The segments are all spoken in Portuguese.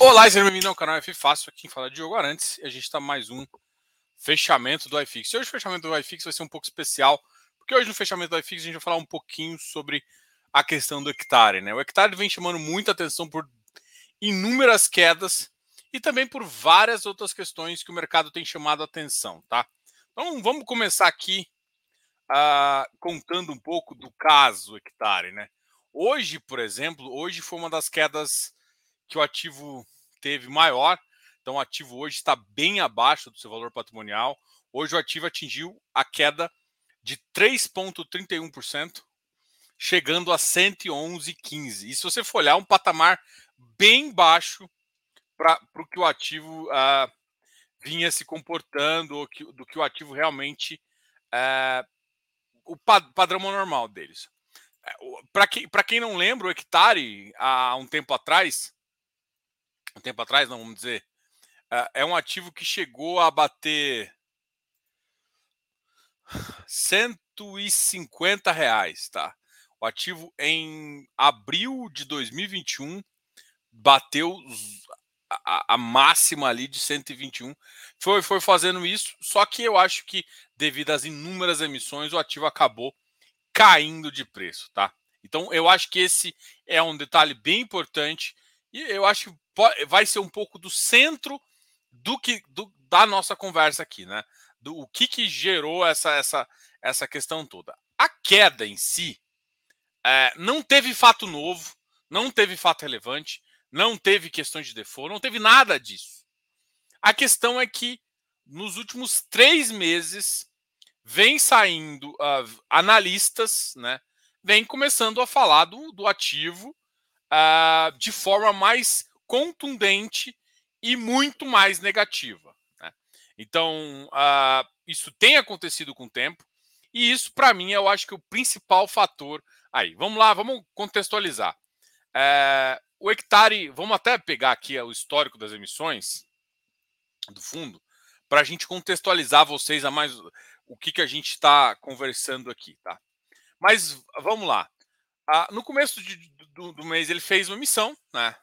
Olá, seja bem-vindo ao canal F Fácil, aqui fala Diogo Arantes e a gente está mais um fechamento do iFix. Hoje o fechamento do iFix vai ser um pouco especial, porque hoje no fechamento do iFix a gente vai falar um pouquinho sobre a questão do hectare. Né? O hectare vem chamando muita atenção por inúmeras quedas e também por várias outras questões que o mercado tem chamado a atenção. Tá? Então vamos começar aqui uh, contando um pouco do caso hectare. Né? Hoje, por exemplo, hoje foi uma das quedas que o ativo teve maior. Então, o ativo hoje está bem abaixo do seu valor patrimonial. Hoje, o ativo atingiu a queda de 3,31%, chegando a 111,15. E se você for olhar, um patamar bem baixo para o que o ativo uh, vinha se comportando, ou que, do que o ativo realmente. Uh, o padrão normal deles. É, para que, quem não lembra, o hectare, há um tempo atrás, um tempo atrás, não vamos dizer, é um ativo que chegou a bater 150 reais, tá? O ativo em abril de 2021 bateu a, a, máxima ali de 121. Foi, foi fazendo isso, só que eu acho que devido às inúmeras emissões, o ativo acabou caindo de preço, tá? Então eu acho que esse é um detalhe bem importante e eu acho que vai ser um pouco do centro do que do, da nossa conversa aqui, né? Do o que, que gerou essa, essa, essa questão toda. A queda em si é, não teve fato novo, não teve fato relevante, não teve questões de default, não teve nada disso. A questão é que nos últimos três meses vem saindo uh, analistas, né? Vem começando a falar do, do ativo uh, de forma mais contundente e muito mais negativa. Né? Então, uh, isso tem acontecido com o tempo, e isso, para mim, eu acho que é o principal fator. Aí, vamos lá, vamos contextualizar. Uh, o hectare, vamos até pegar aqui o histórico das emissões do fundo, para a gente contextualizar vocês a mais o que, que a gente está conversando aqui, tá? Mas vamos lá. Ah, no começo de, do, do, mês ele fez uma missão, né?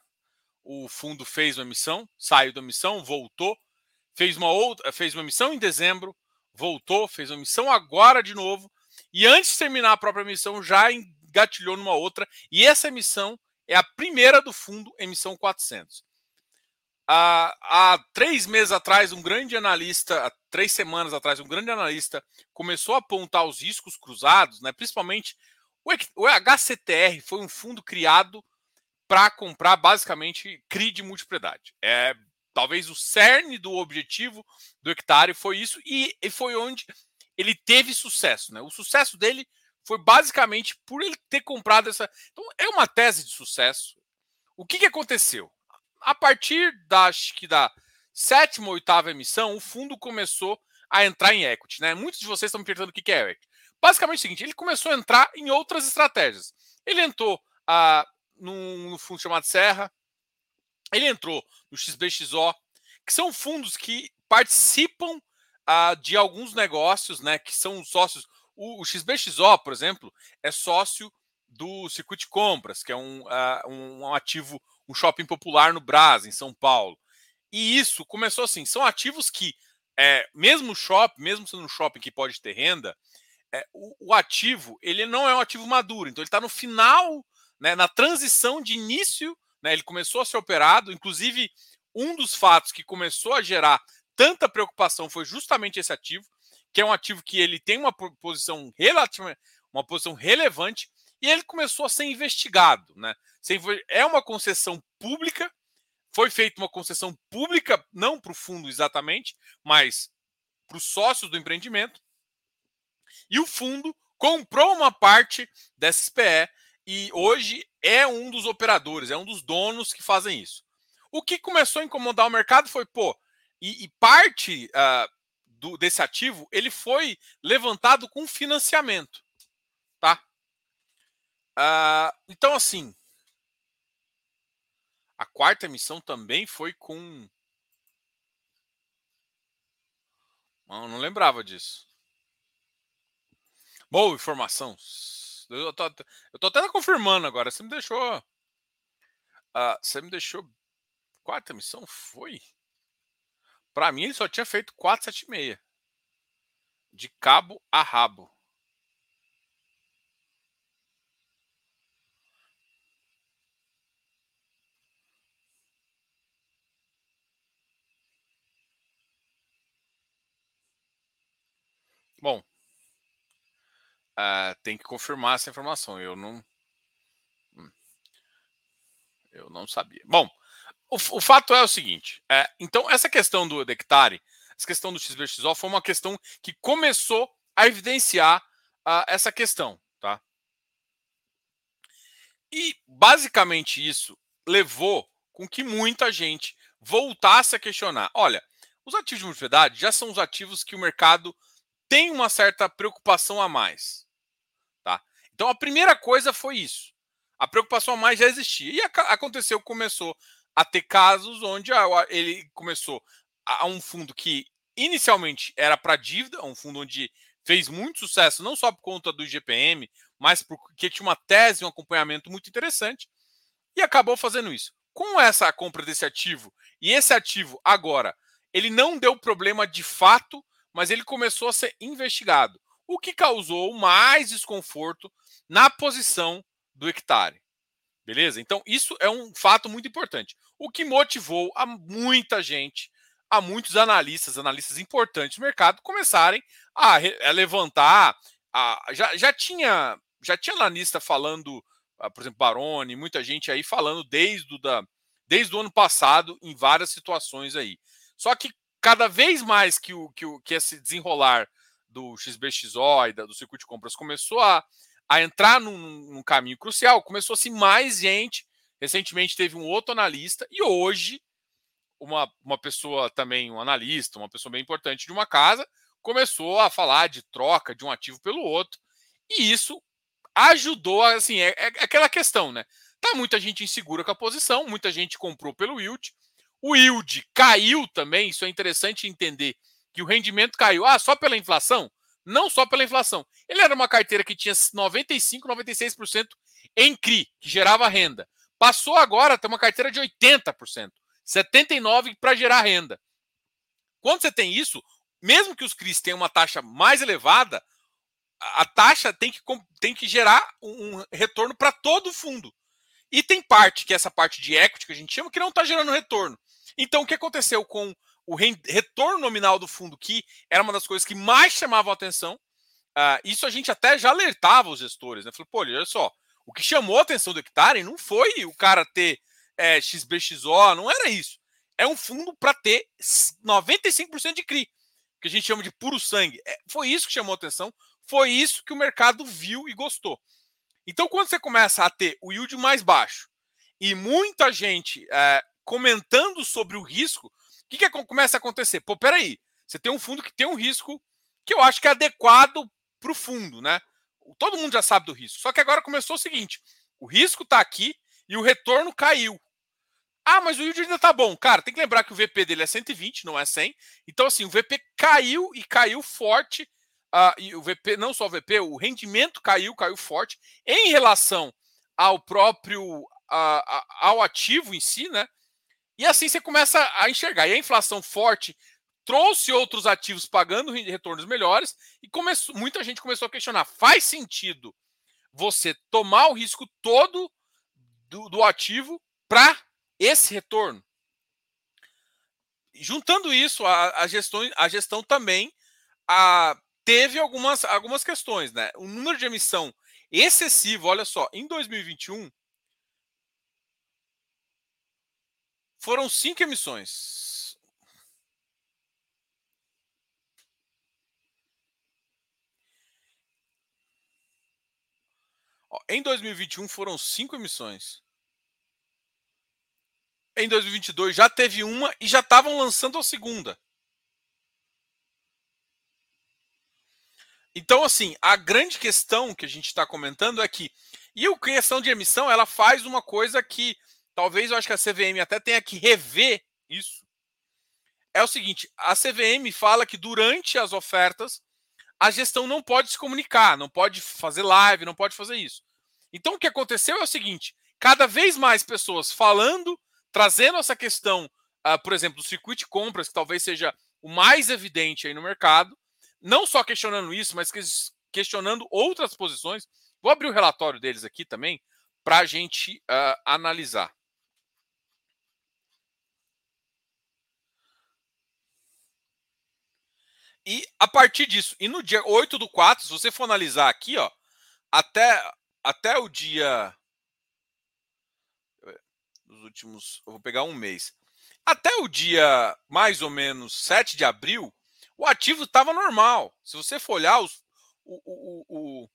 O fundo fez uma missão, saiu da missão, voltou, fez uma outra, fez uma missão em dezembro, voltou, fez uma missão agora de novo, e antes de terminar a própria missão já engatilhou numa outra, e essa emissão é a primeira do fundo, emissão 400. Há, há três meses atrás, um grande analista, há três semanas atrás, um grande analista começou a apontar os riscos cruzados, né, principalmente o HCTR foi um fundo criado para comprar basicamente CRI de multipropriedade. É talvez o cerne do objetivo do hectare foi isso e, foi onde ele teve sucesso. Né? O sucesso dele foi basicamente por ele ter comprado essa. Então é uma tese de sucesso. O que, que aconteceu? A partir da, que da sétima ou oitava emissão, o fundo começou a entrar em equity. Né? Muitos de vocês estão me perguntando o que é equity. Basicamente é o seguinte: ele começou a entrar em outras estratégias. Ele entrou ah, num, num fundo chamado Serra, ele entrou no XBXO, que são fundos que participam ah, de alguns negócios, né? Que são sócios. O, o, XBXO, por exemplo, é sócio do Circuito Compras, que é um, uh, um, ativo, um shopping popular no Brás, em São Paulo. E isso começou assim: são ativos que, é, mesmo shopping, mesmo sendo um shopping que pode ter renda, é, o, o, ativo ele não é um ativo maduro, então ele está no final, né, na transição de início, né, ele começou a ser operado, inclusive um dos fatos que começou a gerar tanta preocupação foi justamente esse ativo, que é um ativo que ele tem uma posição relativa, uma posição relevante, e ele começou a ser investigado. Né? É uma concessão pública, foi feita uma concessão pública, não para o fundo exatamente, mas para os sócios do empreendimento, e o fundo comprou uma parte dessa SPE e hoje é um dos operadores, é um dos donos que fazem isso. O que começou a incomodar o mercado foi, pô, e, e parte uh, do, desse ativo ele foi levantado com financiamento, tá? Uh, então, assim, a quarta emissão também foi com. Não, não lembrava disso. Boa informação. Eu tô, eu tô até confirmando agora. Você me deixou. Uh, você me deixou quarta emissão foi? Para mim, ele só tinha feito 476. De cabo a rabo. Bom, uh, tem que confirmar essa informação. Eu não. Hum, eu não sabia. Bom, o, o fato é o seguinte: é, então, essa questão do hectare, essa questão do XBXO foi uma questão que começou a evidenciar uh, essa questão. Tá? E basicamente isso levou com que muita gente voltasse a questionar: olha, os ativos de propriedade já são os ativos que o mercado tem uma certa preocupação a mais. Então a primeira coisa foi isso. A preocupação a mais já existia. E aconteceu, começou a ter casos onde ele começou a um fundo que inicialmente era para dívida, um fundo onde fez muito sucesso, não só por conta do IGPM, mas porque tinha uma tese, um acompanhamento muito interessante, e acabou fazendo isso. Com essa compra desse ativo, e esse ativo agora, ele não deu problema de fato mas ele começou a ser investigado, o que causou mais desconforto na posição do hectare. Beleza? Então, isso é um fato muito importante. O que motivou a muita gente, a muitos analistas, analistas importantes do mercado, começarem a, a levantar. A, já, já, tinha, já tinha analista falando, ah, por exemplo, Baroni, muita gente aí falando desde o, da, desde o ano passado em várias situações aí. Só que cada vez mais que, o, que, o, que esse desenrolar do XBXO e da, do circuito de compras começou a, a entrar num, num caminho crucial, começou-se mais gente. Recentemente teve um outro analista e hoje uma, uma pessoa também, um analista, uma pessoa bem importante de uma casa, começou a falar de troca de um ativo pelo outro. E isso ajudou, assim, é, é aquela questão, né? Tá muita gente insegura com a posição, muita gente comprou pelo yield, o yield caiu também, isso é interessante entender, que o rendimento caiu. Ah, só pela inflação? Não só pela inflação. Ele era uma carteira que tinha 95, 96% em CRI, que gerava renda. Passou agora a ter uma carteira de 80%, 79% para gerar renda. Quando você tem isso, mesmo que os CRIs tenham uma taxa mais elevada, a taxa tem que, tem que gerar um retorno para todo o fundo. E tem parte, que é essa parte de equity que a gente chama, que não está gerando retorno. Então, o que aconteceu com o retorno nominal do fundo, que era uma das coisas que mais chamavam a atenção, uh, isso a gente até já alertava os gestores, né? Falou, pô, olha só, o que chamou a atenção do hectare não foi o cara ter é, XBXO, não era isso. É um fundo para ter 95% de CRI, que a gente chama de puro sangue. É, foi isso que chamou a atenção, foi isso que o mercado viu e gostou. Então, quando você começa a ter o yield mais baixo e muita gente é, comentando sobre o risco, que, que começa a acontecer? Pô, peraí, você tem um fundo que tem um risco que eu acho que é adequado para o fundo, né? Todo mundo já sabe do risco. Só que agora começou o seguinte: o risco está aqui e o retorno caiu. Ah, mas o yield ainda tá bom. Cara, tem que lembrar que o VP dele é 120, não é 100. Então, assim, o VP caiu e caiu forte. Uh, e o VP, não só o VP, o rendimento caiu, caiu forte em relação ao próprio, uh, ao ativo em si, né? E assim você começa a enxergar. E a inflação forte trouxe outros ativos pagando retornos melhores e começou, muita gente começou a questionar: faz sentido você tomar o risco todo do, do ativo para esse retorno? Juntando isso, a, a, gestão, a gestão também a, teve algumas, algumas questões. Né? O número de emissão excessivo, olha só, em 2021 Foram cinco emissões. em 2021 foram cinco emissões. Em 2022 já teve uma e já estavam lançando a segunda. Então, assim, a grande questão que a gente está comentando é que, e a questão de emissão, ela faz uma coisa que talvez eu acho que a CVM até tenha que rever isso. É o seguinte: a CVM fala que durante as ofertas a gestão não pode se comunicar, não pode fazer live, não pode fazer isso. Então o que aconteceu é o seguinte: cada vez mais pessoas falando, trazendo essa questão, uh, por exemplo, do circuito de compras, que talvez seja o mais evidente aí no mercado, não só questionando isso, mas questionando outras posições. Vou abrir o relatório deles aqui também para a gente uh, analisar. E a partir disso, e no dia 8 do 4, se você for analisar aqui, ó, até, até o dia. Nos últimos. Eu vou pegar um mês. Até o dia mais ou menos 7 de abril, o ativo estava normal. Se você for olhar, os, o, o, o,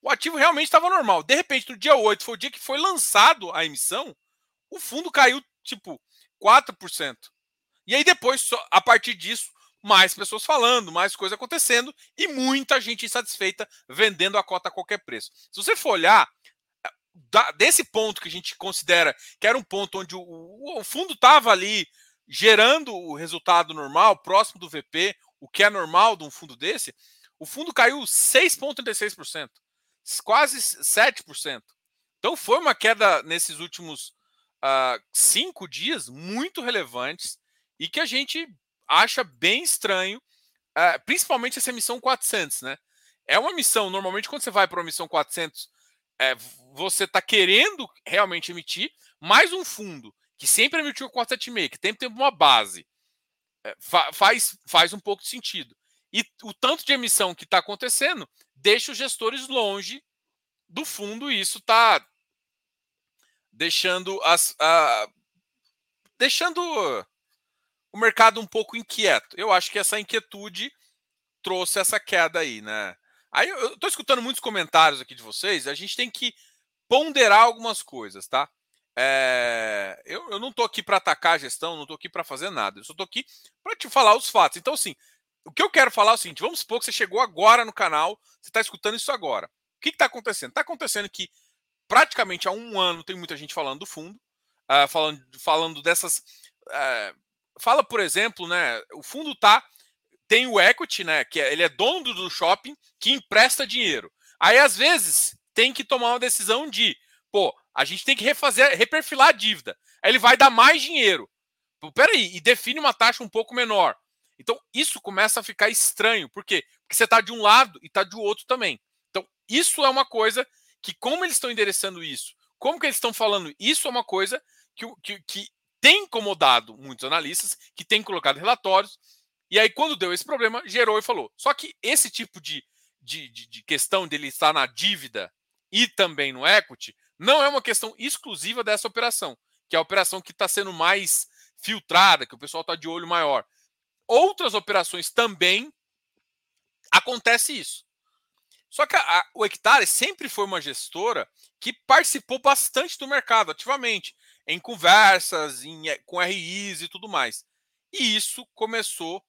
o ativo realmente estava normal. De repente, no dia 8, foi o dia que foi lançado a emissão, o fundo caiu tipo 4%. E aí depois, a partir disso, mais pessoas falando, mais coisa acontecendo e muita gente insatisfeita vendendo a cota a qualquer preço. Se você for olhar, da, desse ponto que a gente considera que era um ponto onde o, o fundo estava ali gerando o resultado normal, próximo do VP, o que é normal de um fundo desse, o fundo caiu 6,36%, quase 7%. Então foi uma queda nesses últimos uh, cinco dias muito relevantes e que a gente acha bem estranho, uh, principalmente essa missão 400, né? É uma missão, normalmente quando você vai para uma missão 400, é, você está querendo realmente emitir, mais um fundo que sempre emitiu 476, que tem, tem uma base, é, fa faz, faz um pouco de sentido. E o tanto de emissão que está acontecendo deixa os gestores longe do fundo e isso está deixando as. Uh, deixando o mercado um pouco inquieto. Eu acho que essa inquietude trouxe essa queda aí, né? Aí eu estou escutando muitos comentários aqui de vocês, a gente tem que ponderar algumas coisas, tá? É, eu, eu, não estou aqui para atacar a gestão, não estou aqui para fazer nada, eu só estou aqui para te falar os fatos. Então, assim, o que eu quero falar é o seguinte: vamos supor que você chegou agora no canal, você está escutando isso agora. O que está acontecendo? Está acontecendo que praticamente há um ano tem muita gente falando do fundo, uh, falando, falando dessas uh, fala, por exemplo, né, o fundo tá tem o equity, né, que é, ele é dono do shopping que empresta dinheiro. Aí às vezes tem que tomar uma decisão de, pô, a gente tem que refazer, reperfilar a dívida. Aí ele vai dar mais dinheiro. Pô, peraí, e define uma taxa um pouco menor. Então isso começa a ficar estranho. Por quê? Porque você está de um lado e está do outro também. Então isso é uma coisa que, como eles estão endereçando isso, como que eles estão falando, isso é uma coisa que, que, que tem incomodado muitos analistas, que tem colocado relatórios, e aí, quando deu esse problema, gerou e falou. Só que esse tipo de, de, de, de questão dele estar na dívida e também no equity não é uma questão exclusiva dessa operação, que é a operação que está sendo mais filtrada, que o pessoal está de olho maior. Outras operações também acontece isso. Só que a, a, o Hectare sempre foi uma gestora que participou bastante do mercado ativamente em conversas, em, eh, com RIs e tudo mais. E isso começou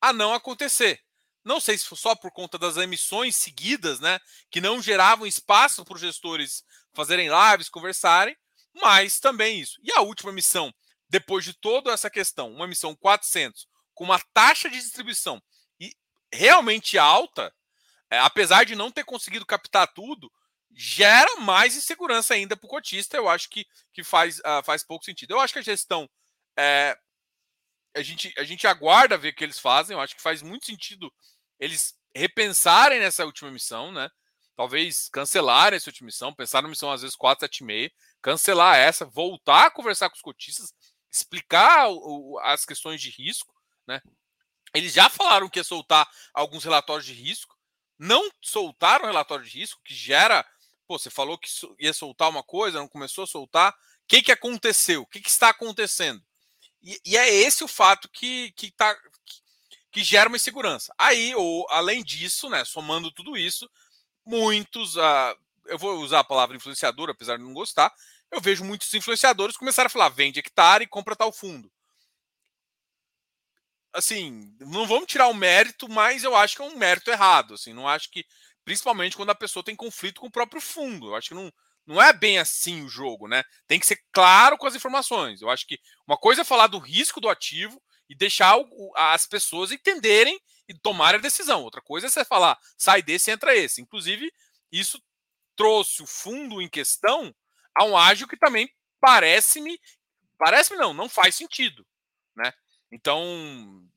a não acontecer. Não sei se foi só por conta das emissões seguidas, né, que não geravam espaço para os gestores fazerem lives, conversarem, mas também isso. E a última missão, depois de toda essa questão, uma missão 400, com uma taxa de distribuição realmente alta, é, apesar de não ter conseguido captar tudo, gera mais insegurança ainda para o cotista. Eu acho que, que faz, uh, faz pouco sentido. Eu acho que a gestão. É, a, gente, a gente aguarda ver o que eles fazem. Eu acho que faz muito sentido eles repensarem nessa última missão, né? Talvez cancelarem essa última missão, pensar na missão às vezes 4, 7 meia, cancelar essa, voltar a conversar com os cotistas, explicar o, as questões de risco, né? Eles já falaram que ia soltar alguns relatórios de risco, não soltaram relatório de risco, que gera Pô, você falou que ia soltar uma coisa, não começou a soltar. O que, que aconteceu? O que, que está acontecendo? E, e, é esse o fato que, que, tá, que, que gera uma insegurança. Aí, ou, além disso, né, somando tudo isso, muitos. Uh, eu vou usar a palavra influenciador, apesar de não gostar. Eu vejo muitos influenciadores começarem a falar: vende hectare e compra tal fundo. Assim, não vamos tirar o mérito, mas eu acho que é um mérito errado. Assim, não acho que principalmente quando a pessoa tem conflito com o próprio fundo. Eu acho que não, não é bem assim o jogo, né? Tem que ser claro com as informações. Eu acho que uma coisa é falar do risco do ativo e deixar o, as pessoas entenderem e tomarem a decisão. Outra coisa é você falar, sai desse entra esse. Inclusive, isso trouxe o fundo em questão a um ágio que também parece-me, parece-me não, não faz sentido, né? Então,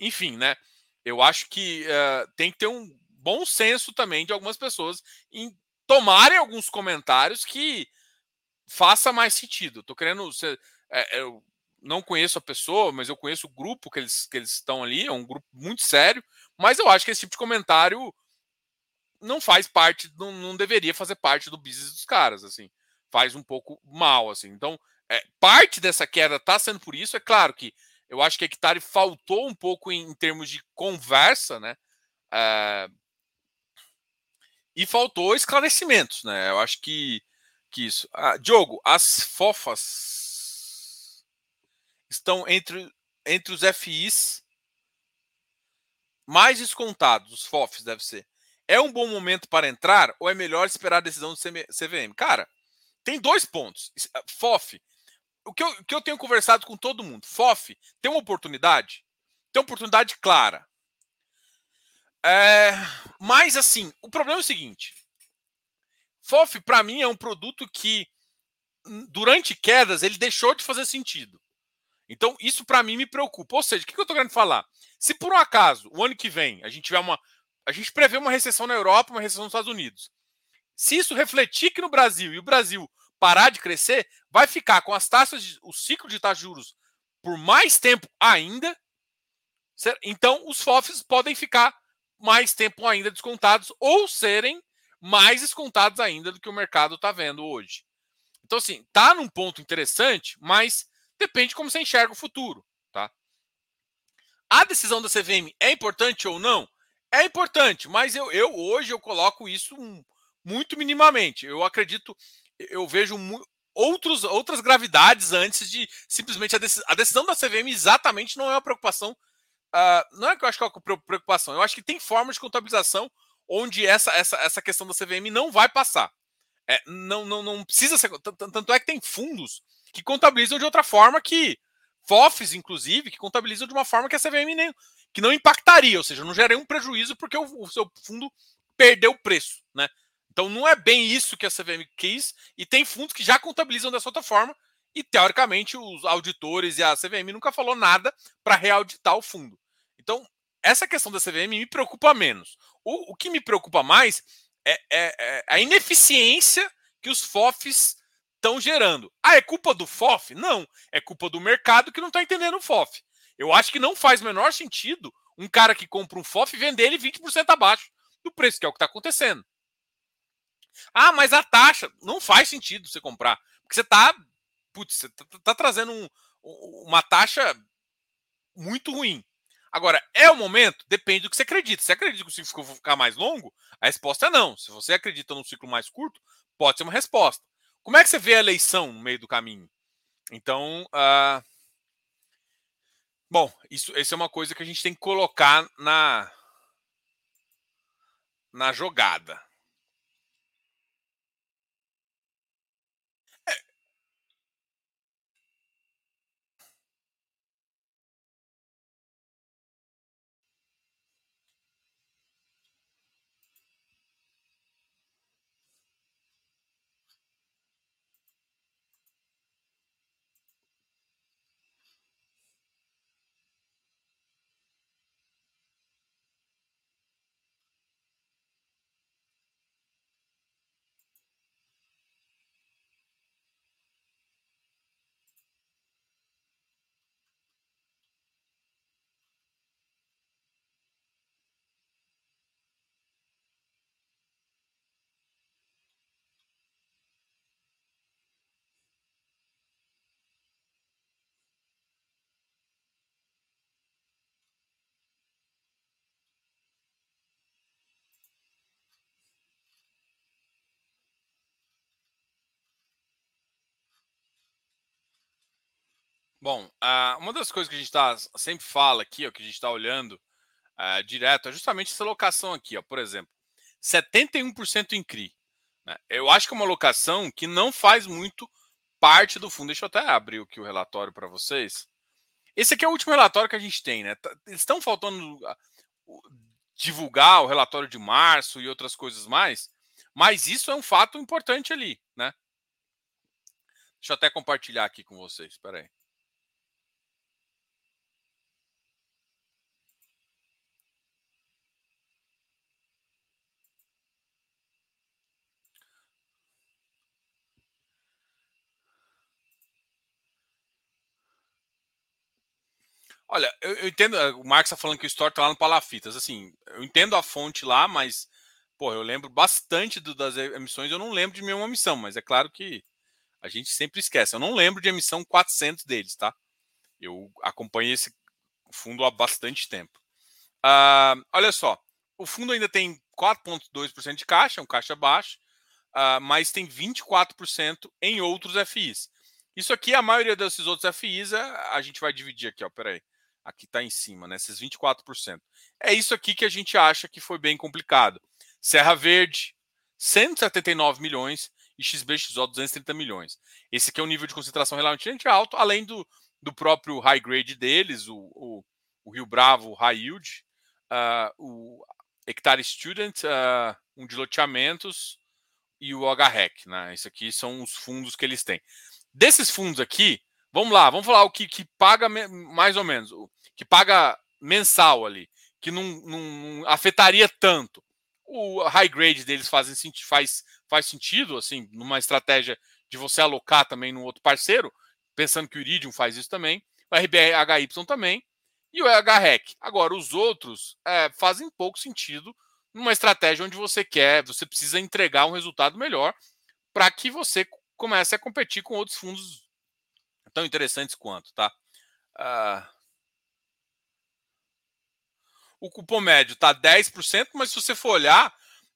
enfim, né? Eu acho que uh, tem que ter um bom senso também de algumas pessoas em tomarem alguns comentários que faça mais sentido. Tô querendo. É, eu não conheço a pessoa, mas eu conheço o grupo que eles, que eles estão ali, é um grupo muito sério, mas eu acho que esse tipo de comentário não faz parte, não, não deveria fazer parte do business dos caras, assim. Faz um pouco mal, assim. Então, é, parte dessa queda está sendo por isso. É claro que eu acho que a Hectare faltou um pouco em, em termos de conversa, né? É, e faltou esclarecimentos, né? Eu acho que, que isso. Ah, Diogo, as fofas estão entre, entre os FIs mais descontados, os FOFs deve ser. É um bom momento para entrar ou é melhor esperar a decisão do CVM? Cara, tem dois pontos. Ah, FOF, o que eu, o que eu tenho conversado com todo mundo, FOF tem uma oportunidade, tem uma oportunidade clara. É, mas assim, o problema é o seguinte: FOF para mim é um produto que durante quedas ele deixou de fazer sentido. Então isso para mim me preocupa. Ou seja, o que eu estou querendo falar? Se por um acaso o ano que vem a gente tiver uma a gente prevê uma recessão na Europa, uma recessão nos Estados Unidos. Se isso refletir aqui no Brasil e o Brasil parar de crescer, vai ficar com as taxas, de, o ciclo de taxas de juros por mais tempo ainda. Então, os FOFs podem ficar mais tempo ainda descontados ou serem mais descontados ainda do que o mercado está vendo hoje. Então, assim, tá num ponto interessante, mas depende de como você enxerga o futuro. Tá? A decisão da CVM é importante ou não? É importante, mas eu, eu hoje eu coloco isso muito minimamente. Eu acredito, eu vejo outros, outras gravidades antes de simplesmente a, a decisão da CVM exatamente não é uma preocupação. Uh, não é que eu acho que é uma preocupação, eu acho que tem formas de contabilização onde essa, essa, essa questão da CVM não vai passar. É, não, não, não precisa ser. Tanto é que tem fundos que contabilizam de outra forma que. FOFs, inclusive, que contabilizam de uma forma que a CVM nem, que não impactaria, ou seja, não geraria um prejuízo porque o, o seu fundo perdeu o preço, né? Então não é bem isso que a CVM quis, e tem fundos que já contabilizam dessa outra forma, e teoricamente os auditores e a CVM nunca falou nada para reauditar o fundo. Então, essa questão da CVM me preocupa menos. O, o que me preocupa mais é, é, é a ineficiência que os FOFs estão gerando. Ah, é culpa do FOF? Não, é culpa do mercado que não está entendendo o FOF. Eu acho que não faz menor sentido um cara que compra um FOF vender ele 20% abaixo do preço, que é o que está acontecendo. Ah, mas a taxa não faz sentido você comprar. Porque você está. Putz, você tá, tá trazendo um, uma taxa muito ruim. Agora, é o momento? Depende do que você acredita. Se você acredita que o ciclo vai ficar mais longo, a resposta é não. Se você acredita num ciclo mais curto, pode ser uma resposta. Como é que você vê a eleição no meio do caminho? Então, uh, Bom, isso, isso é uma coisa que a gente tem que colocar na, na jogada. Bom, uh, uma das coisas que a gente tá, sempre fala aqui, ó, que a gente está olhando uh, direto, é justamente essa locação aqui, ó, por exemplo, 71% em CRI. Né? Eu acho que é uma locação que não faz muito parte do fundo. Deixa eu até abrir aqui o relatório para vocês. Esse aqui é o último relatório que a gente tem, né? Tá, eles estão faltando uh, divulgar o relatório de março e outras coisas mais, mas isso é um fato importante ali, né? Deixa eu até compartilhar aqui com vocês. Espera aí. Olha, eu, eu, entendo. Eh, o Marcos está falando que o store está lá no Palafitas. Assim, eu entendo a fonte lá, mas, pô, eu lembro bastante do, das emissões. Eu não lembro de nenhuma missão, mas é claro que a gente sempre esquece. Eu não lembro de emissão 400 deles, tá? Eu acompanhei esse fundo há bastante tempo. Uh, olha só, o fundo ainda tem 4,2% de caixa, um caixa baixo, uh, mas tem 24% em outros FIs. Isso aqui, a maioria desses outros FIs, a, a gente vai dividir aqui, ó, peraí. Aqui está em cima, né? Esses 24%. É isso aqui que a gente acha que foi bem complicado. Serra Verde, 179 milhões e XBXO 230 milhões. Esse aqui é o nível de concentração relativamente alto, além do, do próprio high grade deles, o, o, o Rio Bravo High Yield, uh, o Hectare Student, uh, um de loteamentos e o HREC. Né? Isso aqui são os fundos que eles têm. Desses fundos aqui, vamos lá, vamos falar o que, que paga mais ou menos que paga mensal ali, que não, não afetaria tanto. O high grade deles faz, faz, faz sentido, assim, numa estratégia de você alocar também no outro parceiro, pensando que o Iridium faz isso também, o RBHY também, e o HREC. Agora, os outros é, fazem pouco sentido numa estratégia onde você quer, você precisa entregar um resultado melhor para que você comece a competir com outros fundos tão interessantes quanto, tá? Uh, o cupom médio está 10%, mas se você for olhar,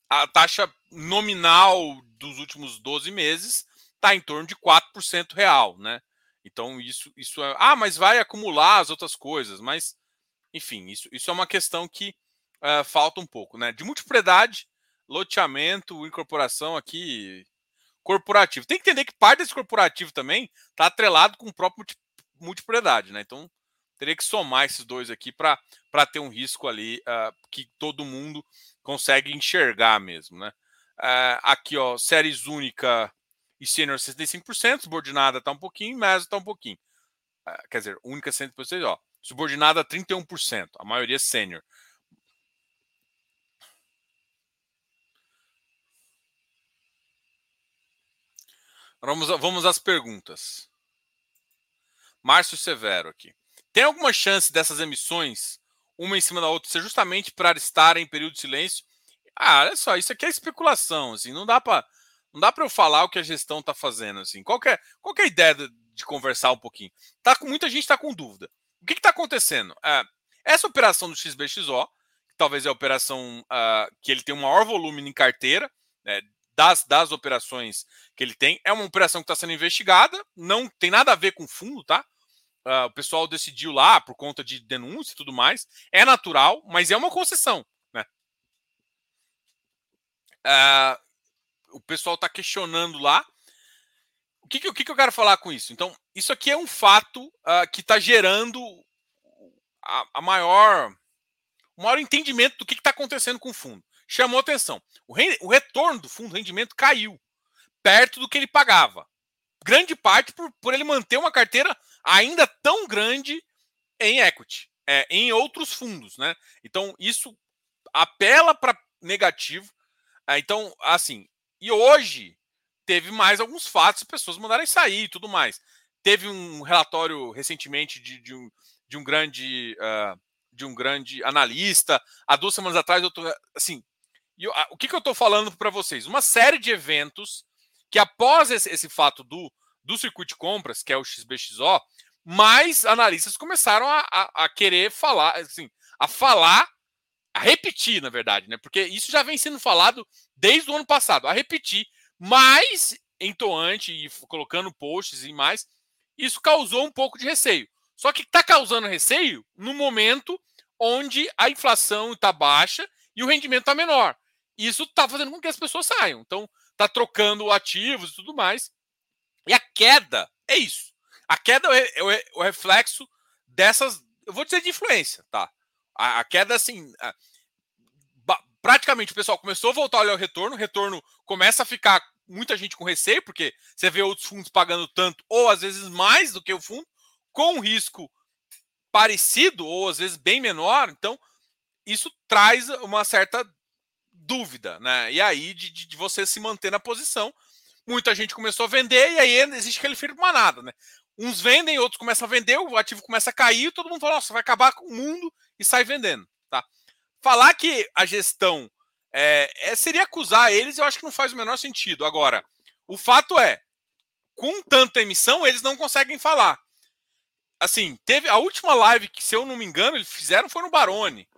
a taxa nominal dos últimos 12 meses está em torno de 4% real, né? Então, isso, isso é. Ah, mas vai acumular as outras coisas, mas, enfim, isso, isso é uma questão que uh, falta um pouco, né? De multipropriedade, loteamento, incorporação aqui, corporativo. Tem que entender que parte desse corporativo também está atrelado com o próprio multipropriedade, né? Então, teria que somar esses dois aqui para ter um risco ali uh, que todo mundo consegue enxergar mesmo, né? Uh, aqui, ó, séries única e sênior 65%, subordinada está um pouquinho, meso está um pouquinho. Uh, quer dizer, única 100%, ó, subordinada 31%, a maioria sênior. Vamos, vamos às perguntas. Márcio Severo aqui. Tem alguma chance dessas emissões, uma em cima da outra, ser justamente para estar em período de silêncio? Ah, olha só, isso aqui é especulação, assim, não dá para não dá para eu falar o que a gestão está fazendo, assim. Qual é, qual é a ideia de, de, conversar um pouquinho? Tá com muita gente está com dúvida. O que está acontecendo? É, essa operação do XBXO, que talvez é a operação uh, que ele tem o maior volume em carteira, né, das, das operações que ele tem, é uma operação que está sendo investigada, não tem nada a ver com fundo, tá? Uh, o pessoal decidiu lá por conta de denúncia e tudo mais. É natural, mas é uma concessão. Né? Uh, o pessoal está questionando lá. O que, que, o que, que eu quero falar com isso? Então, isso aqui é um fato uh, que está gerando a, a, maior, o maior entendimento do que está acontecendo com o fundo. Chamou atenção. O, re, o retorno do fundo, o rendimento caiu perto do que ele pagava grande parte por, por ele manter uma carteira ainda tão grande em equity, é, em outros fundos, né? Então isso apela para negativo. É, então, assim, e hoje teve mais alguns fatos, pessoas mandarem sair e tudo mais. Teve um relatório recentemente de, de, um, de um grande uh, de um grande analista. Há duas semanas atrás, eu tô, assim, eu, o que, que eu estou falando para vocês? Uma série de eventos que após esse, esse fato do, do circuito de compras, que é o XBXO, mais analistas começaram a, a, a, querer falar, assim, a falar, a repetir, na verdade, né? Porque isso já vem sendo falado desde o ano passado, a repetir, mais entoante e colocando posts e mais, isso causou um pouco de receio. Só que está causando receio no momento onde a inflação está baixa e o rendimento está menor. Isso está fazendo com que as pessoas saiam. Então, está trocando ativos e tudo mais. E a queda é isso. A queda é o, é o reflexo dessas, eu vou dizer de influência, tá? A, queda, assim, praticamente o pessoal começou a voltar a olhar o retorno, o retorno começa a ficar muita gente com receio, porque você vê outros fundos pagando tanto, ou às vezes mais do que o fundo, com um risco parecido, ou às vezes bem menor. Então, isso traz uma certa dúvida, né? E aí, de, de você se manter na posição, muita gente começou a vender, e aí existe aquele efeito manada, né? Uns vendem, outros começam a vender, o ativo começa a cair, todo mundo fala, nossa, vai acabar com o mundo e sai vendendo, tá? Falar que a gestão é, é, seria acusar eles, eu acho que não faz o menor sentido. Agora, o fato é, com tanta emissão, eles não conseguem falar. Assim, teve a última live que, se eu não me engano, eles fizeram foi no Barone.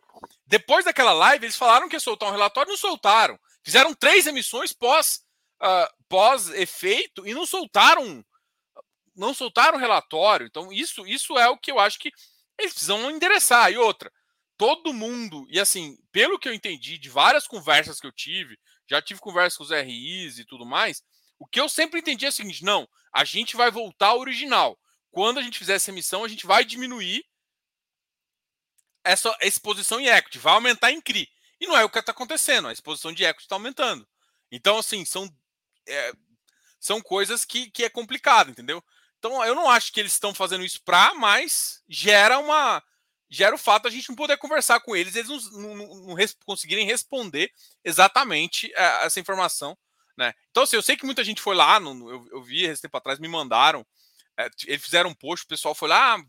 Depois daquela live, eles falaram que ia soltar um relatório, não soltaram. Fizeram três emissões pós uh, pós efeito e não soltaram não soltaram relatório. Então isso isso é o que eu acho que eles precisam endereçar. E outra, todo mundo, e assim, pelo que eu entendi de várias conversas que eu tive, já tive conversas com os RIs e tudo mais, o que eu sempre entendi é o seguinte: não, a gente vai voltar ao original. Quando a gente fizer essa emissão, a gente vai diminuir essa exposição em equity, vai aumentar em CRI. E não é o que está acontecendo, a exposição de equity está aumentando. Então, assim, são, é, são coisas que, que é complicado, entendeu? Então, eu não acho que eles estão fazendo isso para, mas gera uma gera o fato de a gente não poder conversar com eles, eles não, não, não conseguirem responder exatamente é, essa informação. Né? Então, assim, eu sei que muita gente foi lá, no, eu, eu vi esse tempo atrás, me mandaram, é, eles fizeram um post, o pessoal foi lá, ah,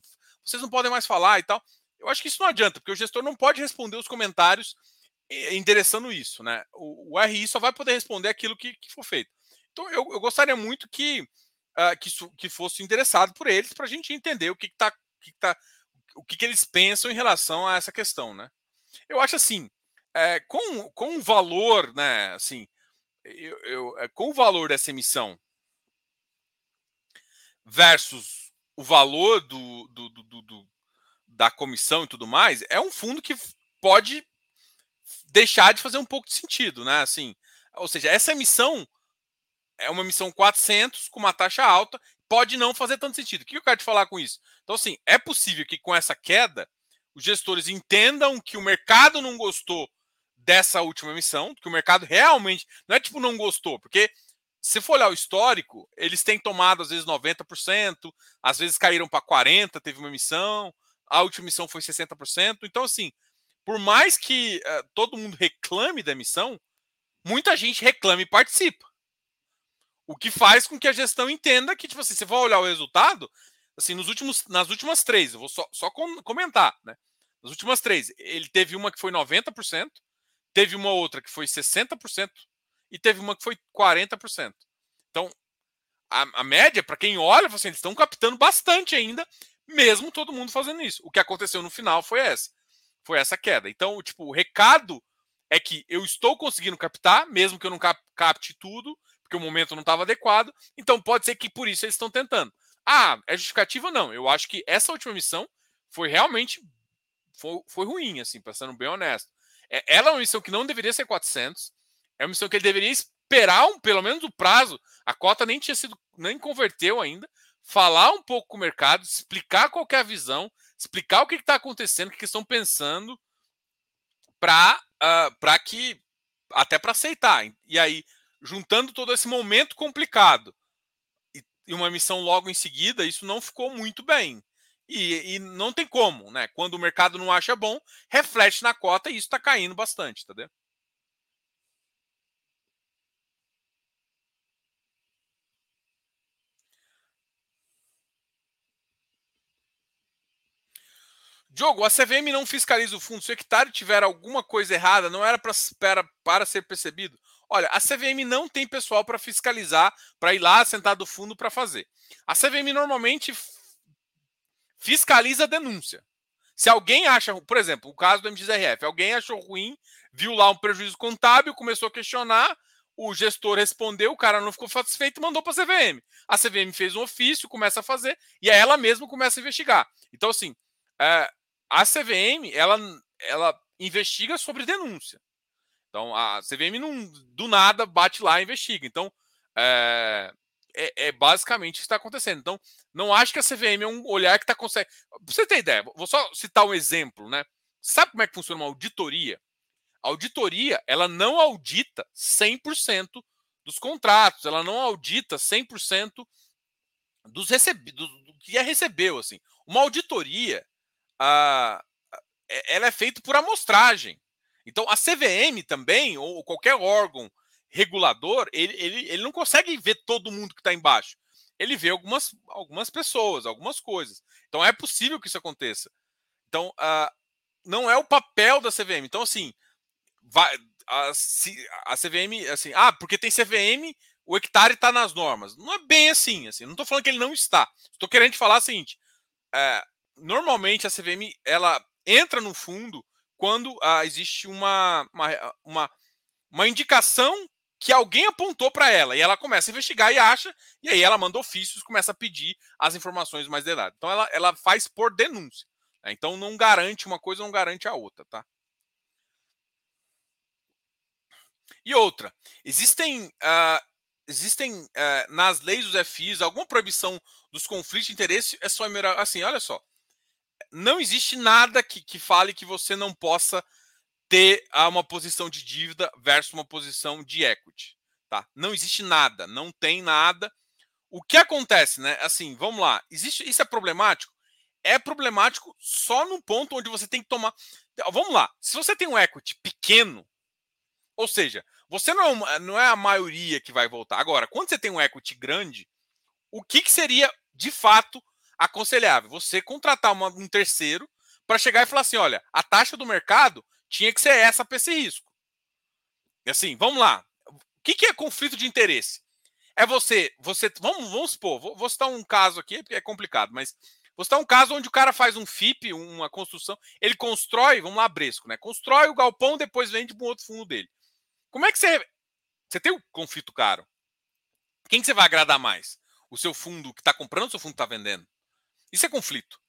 vocês não podem mais falar e tal. Eu acho que isso não adianta, porque o gestor não pode responder os comentários endereçando isso. Né? O, o RI só vai poder responder aquilo que, que for feito. Então, eu, eu gostaria muito que, uh, que, isso, que fosse interessado por eles para a gente entender o que está que que tá o que, que, eles pensam em relação a essa questão, né? Eu acho assim, é, com, com o valor, né, assim, eu, eu, é, com o valor dessa emissão versus o valor do, do, do, do, da comissão e tudo mais, é um fundo que pode deixar de fazer um pouco de sentido, né? Assim, ou seja, essa emissão é uma emissão 400 com uma taxa alta pode não fazer tanto sentido. O que eu quero te falar com isso? Então, assim, é possível que com essa queda, os gestores entendam que o mercado não gostou dessa última emissão, que o mercado realmente. Não é tipo não gostou, porque se for olhar o histórico, eles têm tomado às vezes 90%, às vezes caíram para 40%, teve uma emissão, a última emissão foi 60%. Então, assim, por mais que uh, todo mundo reclame da emissão, muita gente reclama e participa. O que faz com que a gestão entenda que, tipo assim, você vai olhar o resultado, assim, nos últimos, nas últimas três, eu vou só, só comentar, né? Nas últimas três, ele teve uma que foi 90%, teve uma outra que foi 60% e teve uma que foi 40%. Então, a, a média, para quem olha, assim, eles estão captando bastante ainda, mesmo todo mundo fazendo isso. O que aconteceu no final foi essa. Foi essa queda. Então, tipo, o recado é que eu estou conseguindo captar, mesmo que eu não capte tudo, porque o momento não estava adequado. Então pode ser que por isso eles estão tentando. Ah, é justificativa? Não. Eu acho que essa última missão foi realmente foi, foi ruim, assim, sendo bem honesto. É, ela é uma missão que não deveria ser 400. É uma missão que ele deveria esperar um, pelo menos o prazo. A cota nem tinha sido, nem converteu ainda. Falar um pouco com o mercado, explicar qual é a visão, explicar o que está acontecendo, o que, que estão pensando, para uh, ah, que até para aceitar. E aí juntando todo esse momento complicado e, e uma missão logo em seguida, isso não ficou muito bem. E, e, não tem como, né? Quando o mercado não acha bom, reflete na cota e isso está caindo bastante, entendeu? Diogo, a CVM não fiscaliza o fundo. Se o hectare tiver alguma coisa errada, não era para, para ser percebido. Olha, a CVM não tem pessoal para fiscalizar, para ir lá sentar do fundo para fazer. A CVM normalmente fiscaliza a denúncia. Se alguém acha, por exemplo, o caso do MXRF, alguém achou ruim, viu lá um prejuízo contábil, começou a questionar, o gestor respondeu, o cara não ficou satisfeito e mandou para a CVM. A CVM fez um ofício, começa a fazer, e aí ela mesma começa a investigar. Então, assim, é, a CVM, ela, ela investiga sobre denúncia. Então a CVM não do nada bate lá e investiga. Então é, é, é basicamente o que está acontecendo. Então não acho que a CVM é um olhar que está conseguindo. Você ter ideia, vou só citar um exemplo, né? Sabe como é que funciona uma auditoria? A auditoria ela não audita 100% dos contratos, ela não audita 100% dos recebidos, do que é recebeu, assim. Uma auditoria, ah, ela é feita por amostragem. Então, a CVM também, ou qualquer órgão regulador, ele, ele, ele não consegue ver todo mundo que está embaixo. Ele vê algumas, algumas pessoas, algumas coisas. Então, é possível que isso aconteça. Então, uh, não é o papel da CVM. Então, assim, vai, a, a CVM, assim, ah, porque tem CVM, o hectare está nas normas. Não é bem assim, assim. Não estou falando que ele não está. Estou querendo te falar o seguinte: é, normalmente a CVM ela entra no fundo quando ah, existe uma, uma, uma, uma indicação que alguém apontou para ela e ela começa a investigar e acha, e aí ela manda ofícios, começa a pedir as informações mais detalhadas. Então ela, ela faz por denúncia. Né? Então não garante uma coisa, não garante a outra, tá? E outra, existem, uh, existem uh, nas leis dos FIs alguma proibição dos conflitos de interesse? É só assim, olha só, não existe nada que, que fale que você não possa ter uma posição de dívida versus uma posição de equity. Tá? Não existe nada, não tem nada. O que acontece, né? Assim, vamos lá. Existe, isso é problemático? É problemático só no ponto onde você tem que tomar. Vamos lá. Se você tem um equity pequeno, ou seja, você não, é não é a maioria que vai voltar. Agora, quando você tem um equity grande, o que, que seria de fato aconselhável? Você contratar uma, um terceiro para chegar e falar assim: olha, a taxa do mercado tinha que ser essa para esse risco. E assim, vamos lá. O que, que é conflito de interesse? É você, você, vamos, vamos supor, vou, vou citar um caso aqui, porque é complicado, mas vou citar um caso onde o cara faz um FIP, uma construção, ele constrói, vamos lá, Bresco, né? Constrói o galpão, depois vende para um outro fundo dele. Como é que você. Você tem um conflito caro. Quem que você vai agradar mais? O seu fundo que está comprando ou o seu fundo que está vendendo? Isso é conflito.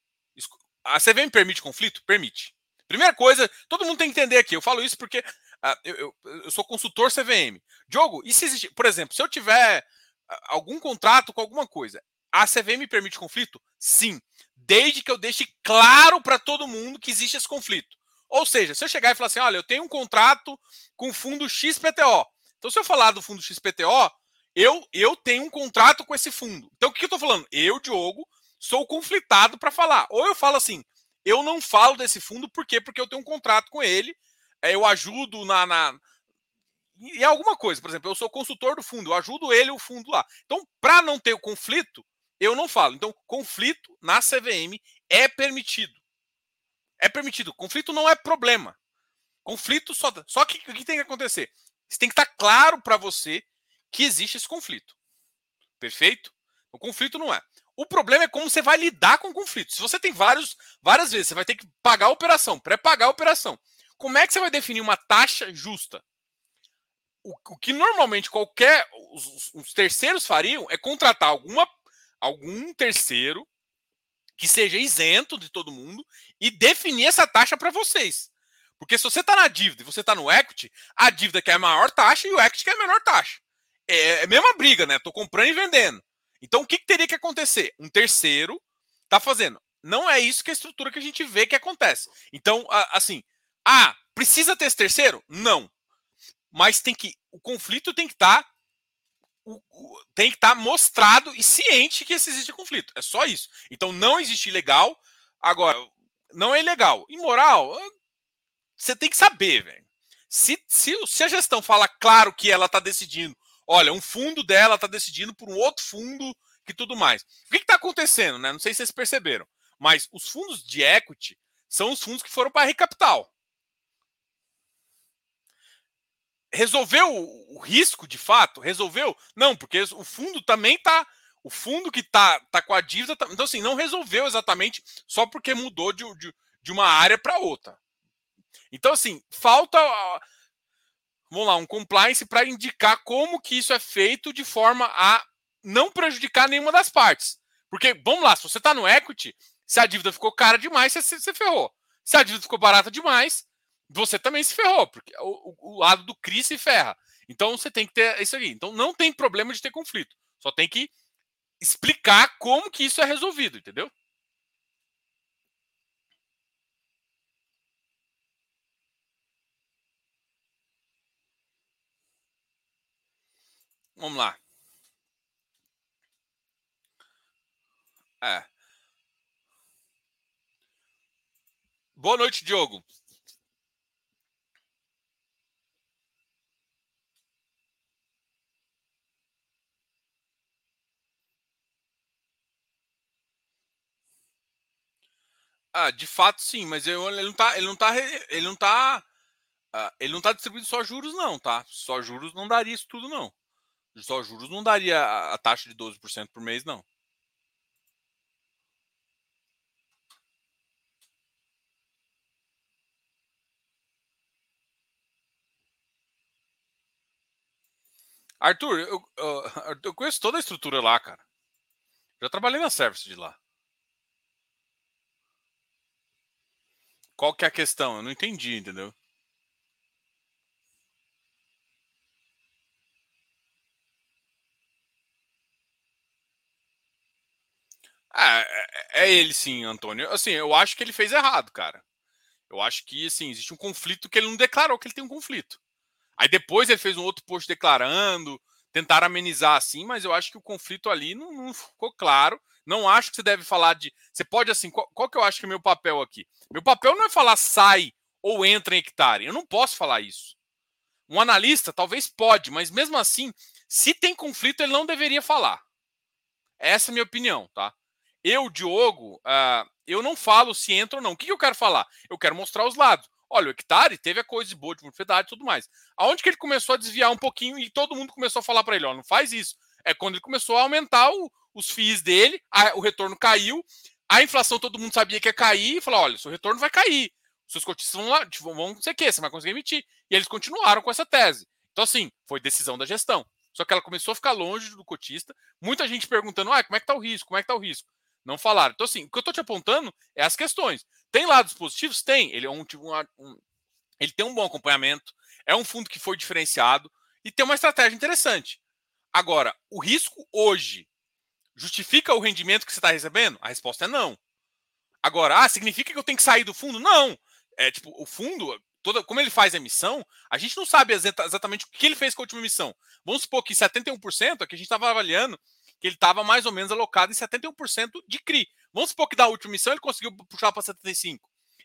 A CVM permite conflito? Permite. Primeira coisa, todo mundo tem que entender aqui. Eu falo isso porque uh, eu, eu, eu, sou consultor CVM. Diogo, e se existe, por exemplo, se eu tiver uh, algum contrato com alguma coisa, a CVM permite conflito? Sim. Desde que eu deixe claro para todo mundo que existe esse conflito. Ou seja, se eu chegar e falar assim, olha, eu tenho um contrato com o fundo XPTO. Então, se eu falar do fundo XPTO, eu, eu tenho um contrato com esse fundo. Então, o que eu estou falando? Eu, Diogo, sou conflitado para falar. Ou eu falo assim, eu não falo desse fundo, por quê? Porque eu tenho um contrato com ele, é, eu ajudo na, na em alguma coisa, por exemplo, eu sou consultor do fundo, eu ajudo ele o fundo lá. Então, para não ter o conflito, eu não falo. Então, conflito na CVM é permitido. É permitido. Conflito não é problema. Conflito só. Só que o que tem que acontecer? Isso tem que estar claro para você que existe esse conflito. Perfeito? O conflito não é. O problema é como você vai lidar com o conflito. Se você tem vários, várias vezes, você vai ter que pagar a operação, pré-pagar a operação. Como é que você vai definir uma taxa justa? O, o que normalmente qualquer os, os, terceiros fariam é contratar alguma, algum terceiro que seja isento de todo mundo e definir essa taxa para vocês. Porque se você está na dívida e você está no equity, a dívida quer a maior taxa e o equity quer a menor taxa. É, é a mesma briga, né? Estou comprando e vendendo. Então, o que, que teria que acontecer? Um terceiro está fazendo. Não é isso que a estrutura que a gente vê que acontece. Então, assim, ah, precisa ter esse terceiro? Não. Mas tem que. O conflito tem que estar. Tá, tem que estar tá mostrado e ciente que existe conflito. É só isso. Então não existe ilegal. Agora, não é ilegal. Imoral, você tem que saber, velho. Se, se, se a gestão fala claro que ela está decidindo olha, um fundo dela está decidindo por um outro fundo que tudo mais. O que está acontecendo, né? Não sei se vocês perceberam, mas os fundos de equity são os fundos que foram para recapital. Resolveu o risco de fato? Resolveu? Não, porque o fundo também está. O fundo que está tá com a dívida. Tá, então, assim, não resolveu exatamente só porque mudou de, de, de uma área para outra. Então, assim, falta vamos lá, um compliance para indicar como que isso é feito de forma a não prejudicar nenhuma das partes. Porque, vamos lá, se você está no equity, se a dívida ficou cara demais, você, ferrou. Se a dívida ficou barata demais, você também se ferrou, porque o, o, lado do CRI se ferra. Então você tem que ter isso aqui. Então não tem problema de ter conflito. Só tem que explicar como que isso é resolvido, entendeu? Vamos lá. É. Boa noite, Diogo. Ah, de fato sim, mas ele não tá, ele não tá, ele não tá, uh, ele não tá distribuindo só juros não, tá? Só juros não daria isso tudo não. Só juros não daria a, taxa de 12% por mês não. Arthur, eu, eu, eu conheço toda a estrutura lá, cara. Já trabalhei na service de lá. Qual que é a questão? Eu não entendi, entendeu? Ah, é, é ele sim, Antônio. Assim, eu acho que ele fez errado, cara. Eu acho que, assim, existe um conflito que ele não declarou que ele tem um conflito. Aí depois ele fez um outro post declarando, tentar amenizar assim, mas eu acho que o conflito ali não, não, ficou claro. Não acho que você deve falar de. Você pode, assim, qual, qual, que eu acho que é meu papel aqui? Meu papel não é falar sai ou entra em hectare. Eu não posso falar isso. Um analista talvez pode, mas mesmo assim, se tem conflito, ele não deveria falar. Essa é a minha opinião, tá? Eu, Diogo, uh, eu não falo se entra ou não. O que, que eu quero falar? Eu quero mostrar os lados. Olha, o hectare teve a coisa boa de propriedade e tudo mais. Aonde que ele começou a desviar um pouquinho e todo mundo começou a falar para ele: ó, não faz isso. É quando ele começou a aumentar o, os FIIs dele, a, o retorno caiu, a inflação todo mundo sabia que ia cair e falou: olha, seu retorno vai cair. Seus cotistas vão lá, tipo, vão não sei o que, você vai conseguir emitir. E eles continuaram com essa tese. Então, assim, foi decisão da gestão. Só que ela começou a ficar longe do cotista. Muita gente perguntando: ah, como é que tá o risco? Como é que tá o risco? Não falaram. Então, assim, o que eu estou te apontando é as questões. Tem lados positivos? Tem. Ele é um, tipo, um, um, ele tem um bom acompanhamento, é um fundo que foi diferenciado e tem uma estratégia interessante. Agora, o risco hoje justifica o rendimento que você está recebendo? A resposta é não. Agora, ah, significa que eu tenho que sair do fundo? Não. É tipo, o fundo, toda, como ele faz a emissão, a gente não sabe exatamente o que ele fez com a última emissão. Vamos supor que 71% é que a gente estava avaliando que ele estava mais ou menos alocado em 71% de CRI. Vamos supor que da última emissão ele conseguiu puxar para 75%.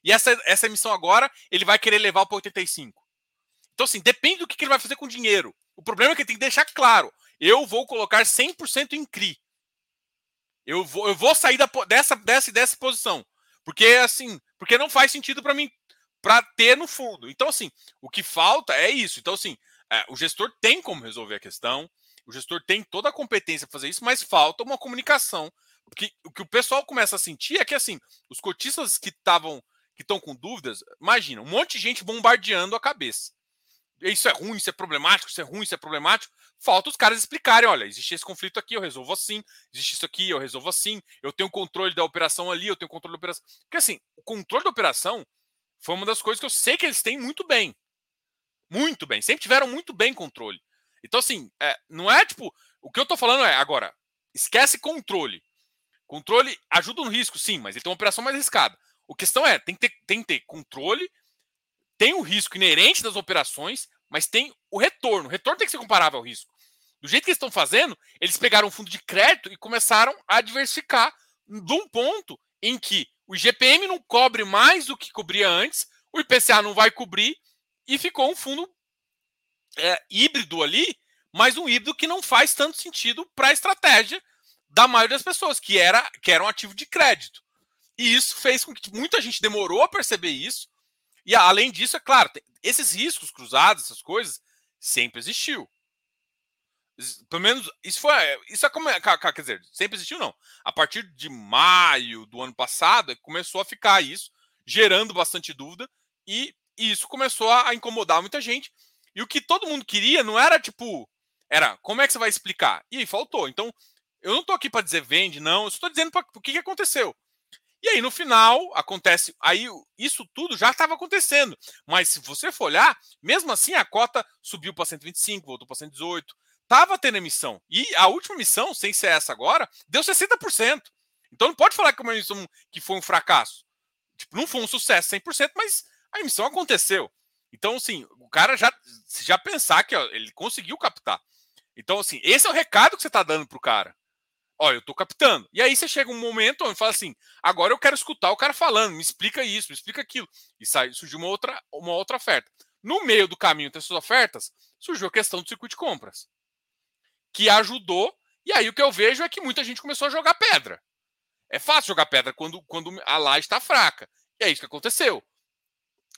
E essa, essa emissão agora, ele vai querer levar para 85%. Então, assim, depende do que, que ele vai fazer com o dinheiro. O problema é que ele tem que deixar claro. Eu vou colocar 100% em CRI. Eu vou, eu vou sair da, dessa, dessa, dessa posição. Porque, assim, porque não faz sentido para mim para ter no fundo. Então, assim, o que falta é isso. Então, assim, é, o gestor tem como resolver a questão. O gestor tem toda a competência para fazer isso, mas falta uma comunicação. Porque o que o pessoal começa a sentir é que assim, os cotistas que estavam que estão com dúvidas, imagina, um monte de gente bombardeando a cabeça. Isso é ruim, isso é problemático, isso é ruim, isso é problemático. Falta os caras explicarem: olha, existe esse conflito aqui, eu resolvo assim, existe isso aqui, eu resolvo assim, eu tenho controle da operação ali, eu tenho controle da operação. Porque assim, o controle da operação foi uma das coisas que eu sei que eles têm muito bem. Muito bem, sempre tiveram muito bem controle. Então, assim, é, não é tipo. O que eu tô falando é, agora, esquece controle. Controle ajuda no risco, sim, mas ele tem uma operação mais arriscada. A questão é, tem que, ter, tem que ter controle, tem o risco inerente das operações, mas tem o retorno. O retorno tem que ser comparável ao risco. Do jeito que eles estão fazendo, eles pegaram um fundo de crédito e começaram a diversificar de um ponto em que o IGPM não cobre mais do que cobria antes, o IPCA não vai cobrir, e ficou um fundo é, híbrido ali, mas um híbrido que não faz tanto sentido para a estratégia da maioria das pessoas, que era, que era um ativo de crédito. E isso fez com que muita gente demorou a perceber isso. E além disso, é claro, esses riscos cruzados, essas coisas, sempre existiu. Pelo menos isso foi. Isso é como. Quer dizer, sempre existiu, não. A partir de maio do ano passado, começou a ficar isso, gerando bastante dúvida, e, e isso começou a incomodar muita gente. E o que todo mundo queria não era tipo, era como é que você vai explicar? E aí faltou. Então, eu não tô aqui para dizer vende, não. Eu estou dizendo o que, que aconteceu. E aí no final acontece, aí isso tudo já estava acontecendo. Mas se você for olhar, mesmo assim a cota subiu para 125, voltou para 118, tava tendo emissão. E a última emissão, sem ser essa agora, deu 60%. Então não pode falar que uma emissão que foi um fracasso. Tipo, não foi um sucesso 100%, mas a emissão aconteceu. Então, assim, o cara já, já pensar que ó, ele conseguiu captar. Então, assim, esse é o recado que você está dando pro cara. Olha, eu estou captando. E aí você chega um momento onde fala assim: agora eu quero escutar o cara falando, me explica isso, me explica aquilo. E sai, surgiu uma outra, uma outra oferta. No meio do caminho dessas ofertas, surgiu a questão do circuito de compras, que ajudou. E aí o que eu vejo é que muita gente começou a jogar pedra. É fácil jogar pedra quando, quando a laje está fraca. E é isso que aconteceu.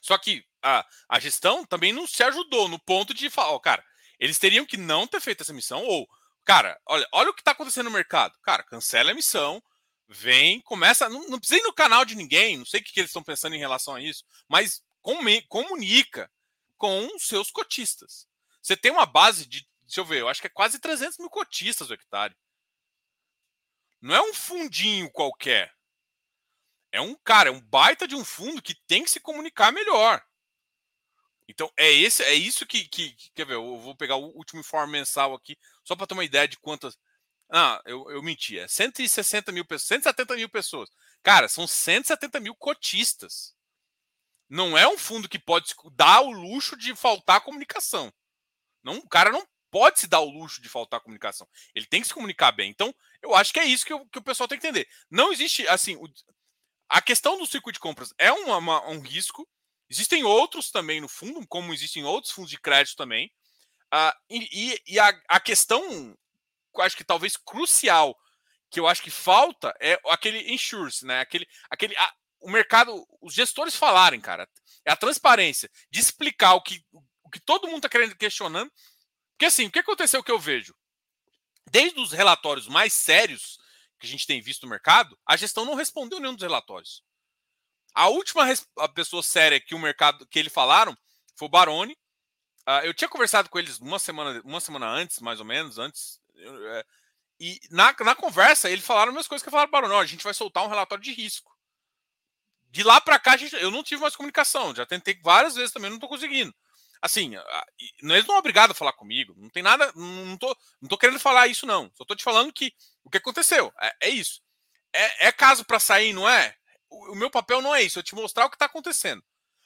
Só que a, a gestão também não se ajudou no ponto de falar, cara, eles teriam que não ter feito essa missão, ou, cara, olha, olha o que está acontecendo no mercado. Cara, cancela a missão, vem, começa. Não, não precisa ir no canal de ninguém, não sei o que, que eles estão pensando em relação a isso, mas comunica com seus cotistas. Você tem uma base de, deixa eu ver, eu acho que é quase 300 mil cotistas o hectare. Não é um fundinho qualquer. É um cara, é um baita de um fundo que tem que se comunicar melhor. Então é esse, é isso que, que, que quer ver? Eu vou pegar o último informe mensal aqui só para ter uma ideia de quantas. Ah, eu, eu menti. É 160 mil pessoas, 170 mil pessoas. Cara, são 170 mil cotistas. Não é um fundo que pode dar o luxo de faltar comunicação. Não, o cara não pode se dar o luxo de faltar comunicação. Ele tem que se comunicar bem. Então, eu acho que é isso que, eu, que o pessoal tem que entender. Não existe, assim, o, a questão do circuito de compras é uma, uma, um risco. Existem outros também no fundo, como existem outros fundos de crédito também. Uh, e, e a, a, questão, acho que talvez crucial, que eu acho que falta, é aquele insurance, né? Aquele, aquele, a, o mercado, os gestores falarem, cara. É a transparência de explicar o que, o que todo mundo está querendo questionando. Porque assim, o que aconteceu que eu vejo? Desde os relatórios mais sérios que a gente tem visto no mercado, a gestão não respondeu nenhum dos relatórios. A última a pessoa séria que o mercado que ele falaram foi o Baroni. Uh, eu tinha conversado com eles uma semana, uma semana antes, mais ou menos, antes. Uh, e na, na conversa, eles falaram as mesmas coisas que falaram Baroni. a gente vai soltar um relatório de risco. De lá para cá, gente, eu não tive mais comunicação. Já tentei várias vezes também, não estou conseguindo. Assim, eles não são obrigados a falar comigo. Não tem nada. Não tô, não tô querendo falar isso, não. Só tô te falando que o que aconteceu. É, é isso. É, é caso para sair, não é? O, o, meu papel não é isso. É te mostrar o que está acontecendo.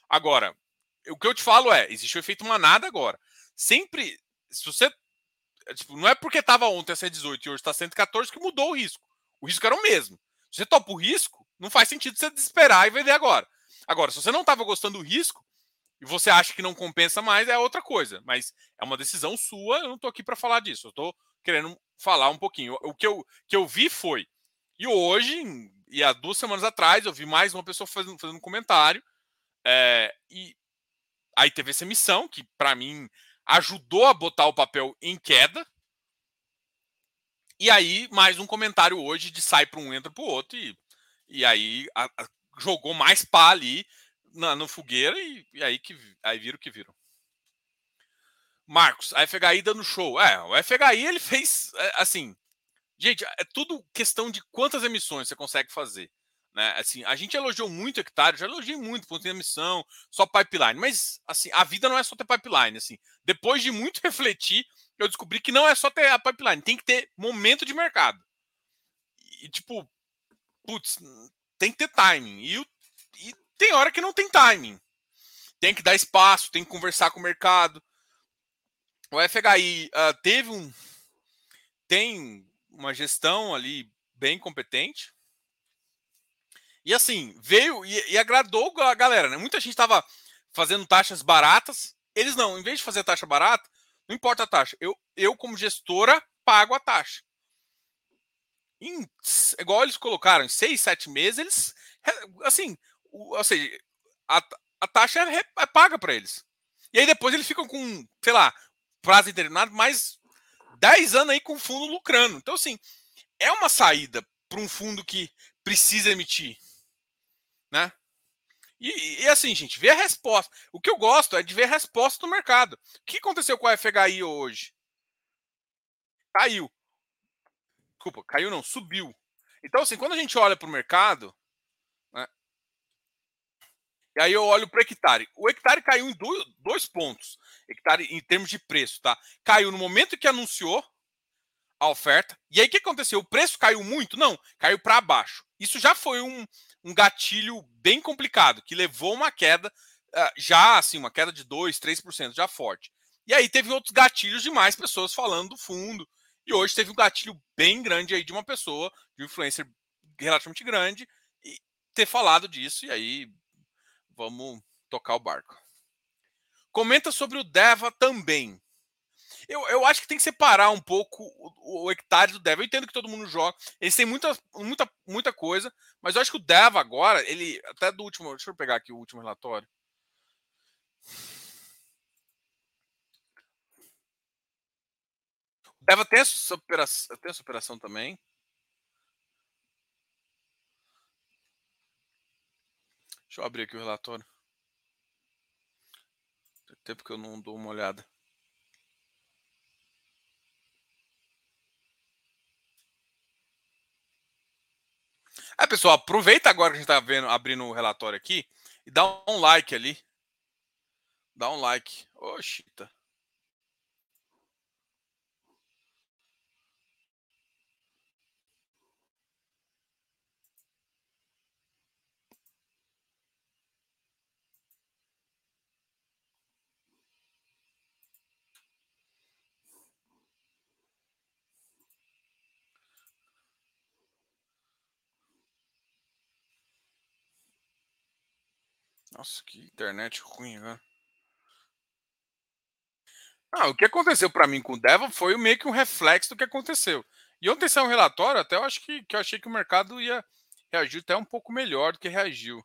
Agora, o que eu te falo é: existe o efeito manada agora. Sempre. Se você. É, tipo, não é porque estava ontem a 118 e hoje está 114 que mudou o risco. O risco era o mesmo. Se você topa o risco, não faz sentido você desesperar e vender agora. Agora, se você não estava gostando do risco e você acha que não compensa mais, é outra coisa. Mas é uma decisão sua, eu não estou aqui para falar disso. Eu estou querendo falar um pouquinho. O que eu, que eu vi foi. E hoje, e há duas semanas atrás, eu vi mais uma pessoa fazendo, fazendo um comentário. É, e aí teve essa emissão, que para mim ajudou a botar o papel em queda. E aí, mais um comentário hoje de sai para um, entra para o outro. E e aí a, a, jogou mais pá ali na, no fogueira e, e, aí que aí viram que viram. Marcos, a FHI dando show. É, o FHI ele fez é, assim. Gente, é tudo questão de quantas emissões você consegue fazer. Né? Assim, a gente elogiou muito hectare, já elogiei muito ponto de emissão, só pipeline, mas assim, a vida não é só ter pipeline, assim. Depois de muito refletir, eu descobri que não é só ter a pipeline, tem que ter momento de mercado. E tipo, putz, tem que ter timing. E, e tem hora que não tem timing. Tem que dar espaço, tem que conversar com o mercado. O FHI uh, ah, teve um. Tem uma gestão ali bem competente. E assim, veio e, e agradou a galera, né? Muita gente estava fazendo taxas baratas. Eles não, em vez de fazer taxa barata, não importa a taxa. Eu, eu como gestora, pago a taxa em, igual eles colocaram, em seis, sete meses, eles. Assim, ou seja, a, a taxa é, é paga para eles. E aí depois eles ficam com, sei lá, prazo determinado, mais 10 anos aí com fundo lucrando. Então, assim, é uma saída para um fundo que precisa emitir. Né? E, e, assim, gente, ver a resposta. O que eu gosto é de ver a resposta do mercado. O que aconteceu com a FHI hoje? Caiu. Desculpa, caiu não, subiu. Então, assim, quando a gente olha para o mercado, e aí eu olho para o hectare. O hectare caiu em dois, dois pontos. Hectare em termos de preço, tá? Caiu no momento que anunciou a oferta. E aí o que aconteceu? O preço caiu muito? Não, caiu para baixo. Isso já foi um, um gatilho bem complicado, que levou uma queda, uh, já assim, uma queda de 2, 3% já forte. E aí teve outros gatilhos de mais pessoas falando do fundo. E hoje teve um gatilho bem grande aí de uma pessoa, de um influencer relativamente grande, e ter falado disso. E aí vamos tocar o barco. Comenta sobre o Deva também. Eu, eu acho que tem que separar um pouco o, o hectare do Deva. Eu entendo que todo mundo joga. Eles têm muita, muita, muita coisa, mas eu acho que o Deva agora, ele. Até do último. Deixa eu pegar aqui o último relatório. O Deva tem essa operação, tem essa operação também. Deixa eu abrir aqui o relatório. Tem tempo que eu não dou uma olhada. É, pessoal, aproveita agora que a gente está vendo, abrindo o relatório aqui e dá um like ali. Dá um like. Oxi, Nossa, que internet ruim, né? Ah, o que aconteceu para mim com o Deva foi meio que um reflexo do que aconteceu. E ontem saiu um relatório, até eu acho que, que eu achei que o mercado ia reagir até um pouco melhor do que reagiu.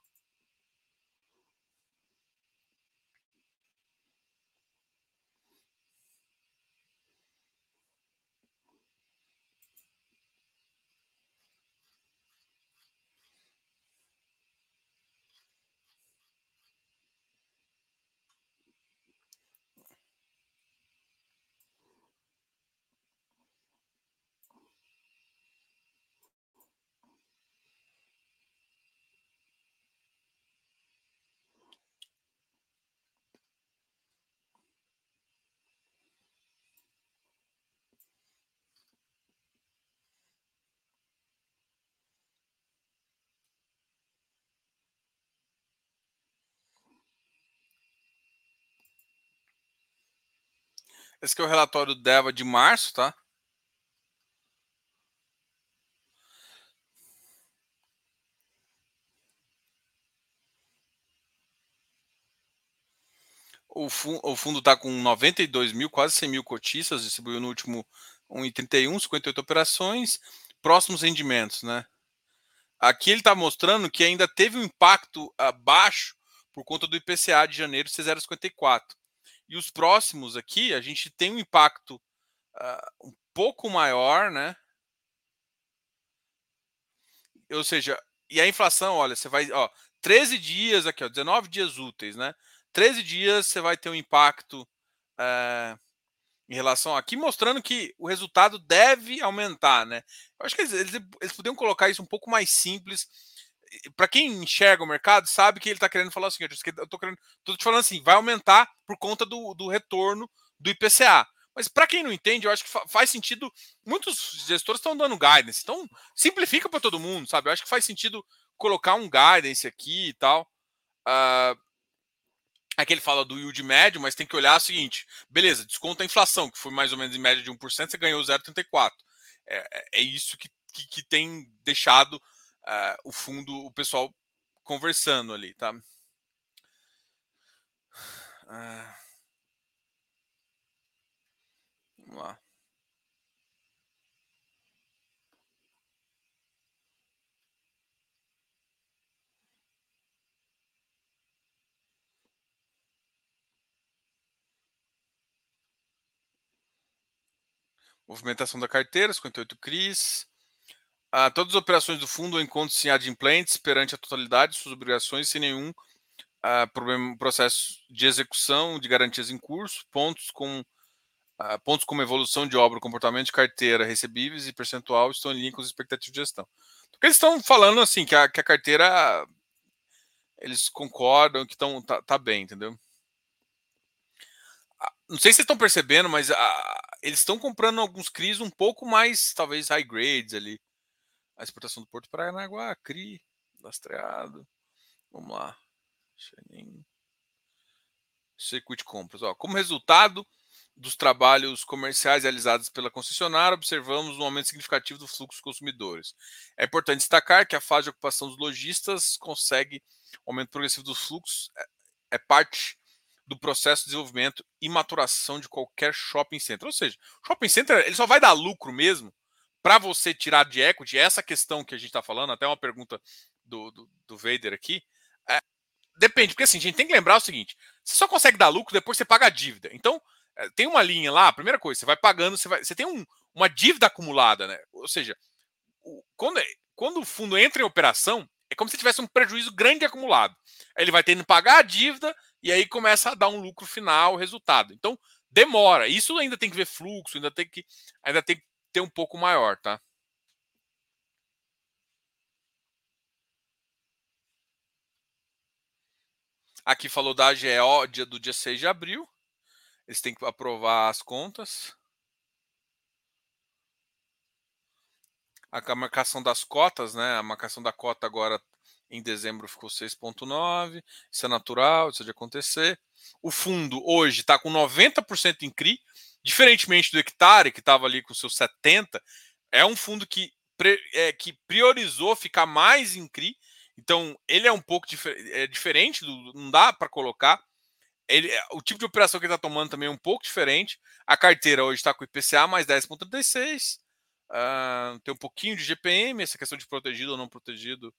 Esse aqui é o relatório do DEVA de março, tá? O, fu o fundo está com 92 mil, quase 100 mil cotistas, distribuiu no último 1,31, 58 operações. Próximos rendimentos, né? Aqui ele está mostrando que ainda teve um impacto abaixo por conta do IPCA de janeiro C054. E os próximos aqui, a gente tem um impacto uh, um pouco maior, né? Ou seja, e a inflação, olha, você vai, ó, 13 dias aqui, ó, 19 dias úteis, né? 13 dias você vai ter um impacto uh, em relação aqui, mostrando que o resultado deve aumentar, né? Eu acho que eles, eles, eles colocar isso um pouco mais simples para quem enxerga o mercado, sabe que ele está querendo falar o seguinte: eu estou querendo, tô te falando assim, vai aumentar por conta do, do retorno do IPCA. Mas para quem não entende, eu acho que faz sentido. Muitos gestores estão dando guidance, então simplifica para todo mundo, sabe? Eu acho que faz sentido colocar um guidance aqui e tal. Uh, aqui ele fala do yield médio, mas tem que olhar o seguinte: beleza, desconta a inflação, que foi mais ou menos em média de 1%, você ganhou 0,34. É, é, é isso que, que, que tem deixado uh, o fundo, o pessoal conversando ali, tá? Uh, vamos lá. Movimentação da carteira, 58 CRIs. Ah, todas as operações do fundo encontram-se em adimplentes perante a totalidade de suas obrigações sem nenhum ah, problema, processo de execução de garantias em curso, pontos com ah, pontos como evolução de obra, comportamento de carteira, recebíveis e percentual estão em linha com as expectativas de gestão. Porque eles estão falando assim que a, que a carteira eles concordam que estão tá, tá, bem, entendeu? Não sei se vocês estão percebendo, mas eles estão comprando alguns CRIs um pouco mais, talvez, high grades ali a exportação do Porto Paranaguá, CRI, lastreado. Vamos lá. Xenin. Circuit compras. Ó, como resultado, dos trabalhos comerciais realizados pela concessionária, observamos um aumento significativo do fluxo de consumidores. É importante destacar que a fase de ocupação dos lojistas consegue aumento progressivo dos fluxos, é, é parte do processo de desenvolvimento e maturação de qualquer shopping center. Ou seja, shopping center ele só vai dar lucro mesmo para você tirar de equity essa questão que a gente está falando, até uma pergunta do, do, do Vader aqui. É, depende, porque assim, a gente tem que lembrar o seguinte: você só consegue dar lucro depois que você paga a dívida. Então, é, tem uma linha lá, primeira coisa, você vai pagando, você, vai, você tem um, uma dívida acumulada, né? Ou seja, o, quando, quando o fundo entra em operação, é como se tivesse um prejuízo grande acumulado. Ele vai tendo que pagar a dívida e aí começa a dar um lucro final, resultado. Então, demora. Isso ainda tem que ver fluxo, ainda tem que, ainda tem que ter um pouco maior, tá? Aqui falou da AGO dia, do dia 6 de abril. Eles têm que aprovar as contas. A marcação das cotas, né? A marcação da cota agora em dezembro ficou 6,9. Isso é natural, isso de acontecer. O fundo hoje está com 90% em CRI, diferentemente do hectare, que estava ali com seus 70%. É um fundo que, é, que priorizou ficar mais em CRI. Então, ele é um pouco difer é diferente, do, não dá para colocar ele, é, o tipo de operação que ele está tomando também é um pouco diferente. A carteira hoje está com IPCA mais 10,36. Uh, ah, tem um pouquinho de GPM, essa questão de protegido ou não protegido.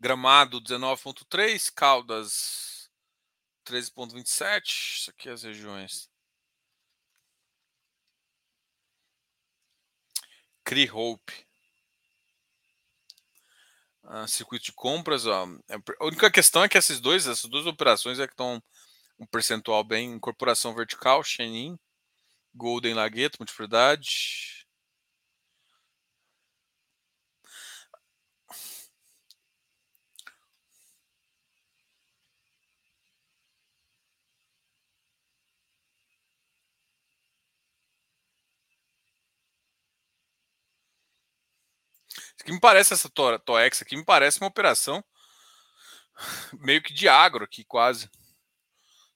Gramado 19,3. Caldas 13,27. Isso aqui é as regiões. Cri Hope uh, circuito de compras. Ó, é a única questão é que esses dois, essas duas operações é que estão um percentual bem incorporação vertical, Shenin, Golden Lagueto, multiplicidade. Isso que me parece essa Toex aqui, me parece uma operação meio que de agro aqui, quase.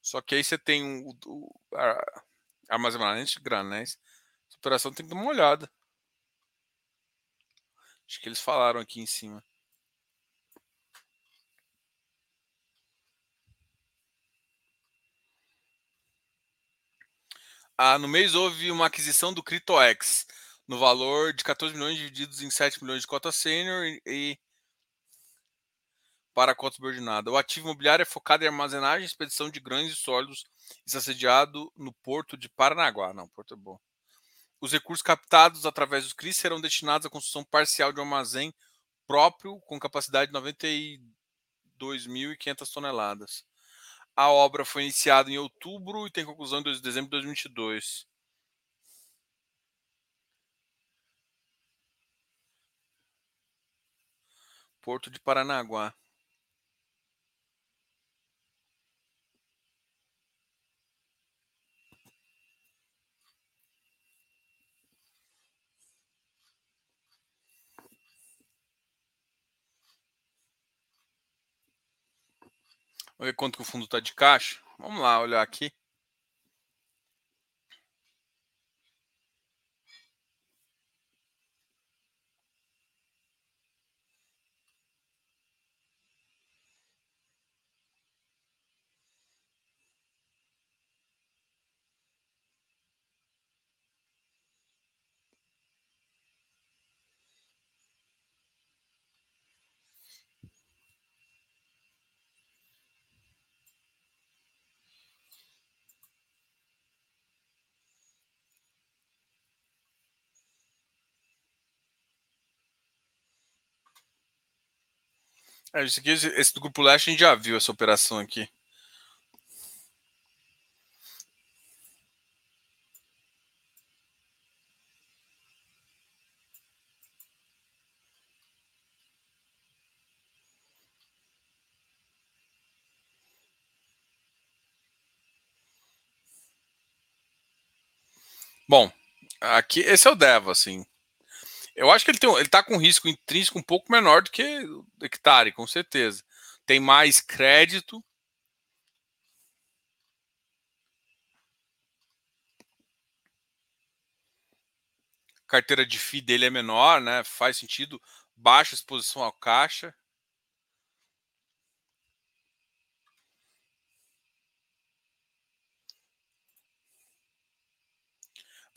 Só que aí você tem o, o armazenamento de granéis. Essa operação tem que dar uma olhada. Acho que eles falaram aqui em cima. Ah, no mês houve uma aquisição do CryptoX no valor de 14 milhões divididos em 7 milhões de cota sênior e, e para a cota subordinada. O ativo imobiliário é focado em armazenagem e expedição de grãos e sólidos e está sediado no porto de Paranaguá. Não, porto é bom. Os recursos captados através dos CRIs serão destinados à construção parcial de um armazém próprio com capacidade de 92.500 toneladas. A obra foi iniciada em outubro e tem conclusão em dezembro de 2022. Porto de Paranaguá Vamos ver quanto que o fundo está de caixa. Vamos lá, olhar aqui. É, esse, aqui, esse do Grupo Leste a gente já viu essa operação aqui. Bom, aqui esse é o Devo, assim. Eu acho que ele, tem, ele tá com risco intrínseco um pouco menor do que o hectare, com certeza. Tem mais crédito. A carteira de FII dele é menor, né? Faz sentido. Baixa exposição ao caixa.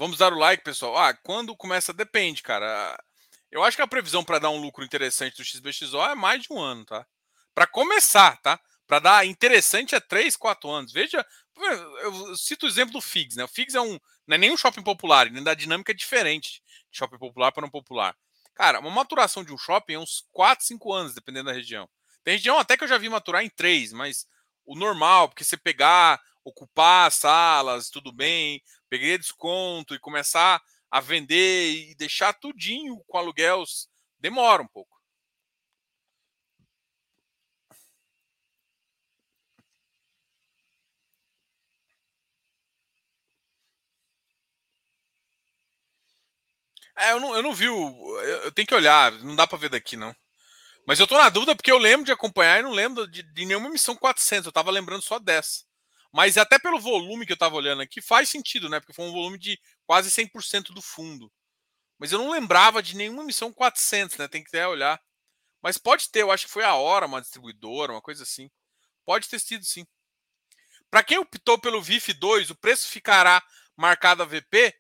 Vamos dar o like, pessoal. Ah, quando começa, depende, cara. Eu acho que a previsão para dar um lucro interessante do XBXO é mais de um ano, tá? Para começar, tá? Para dar interessante é 3, 4 anos. Veja, eu cito o exemplo do FIGS, né? O FIGS é um, não é nem um shopping popular, nem da dinâmica é diferente de shopping popular para não popular. Cara, uma maturação de um shopping é uns 4, 5 anos, dependendo da região. Tem região até que eu já vi maturar em 3, mas o normal, porque você pegar, ocupar salas, tudo bem, peguei desconto e começar a vender e deixar tudinho com aluguel demora um pouco. É, eu não, eu não vi o. Eu tenho que olhar, não dá para ver daqui, não. Mas eu tô na dúvida porque eu lembro de acompanhar e não lembro de, de nenhuma missão 400. Eu tava lembrando só dessa. Mas até pelo volume que eu estava olhando aqui, faz sentido, né? Porque foi um volume de quase 100% do fundo. Mas eu não lembrava de nenhuma emissão 400, né? Tem que até olhar. Mas pode ter, eu acho que foi a hora, uma distribuidora, uma coisa assim. Pode ter sido sim. Para quem optou pelo VIF 2, o preço ficará marcado a VP,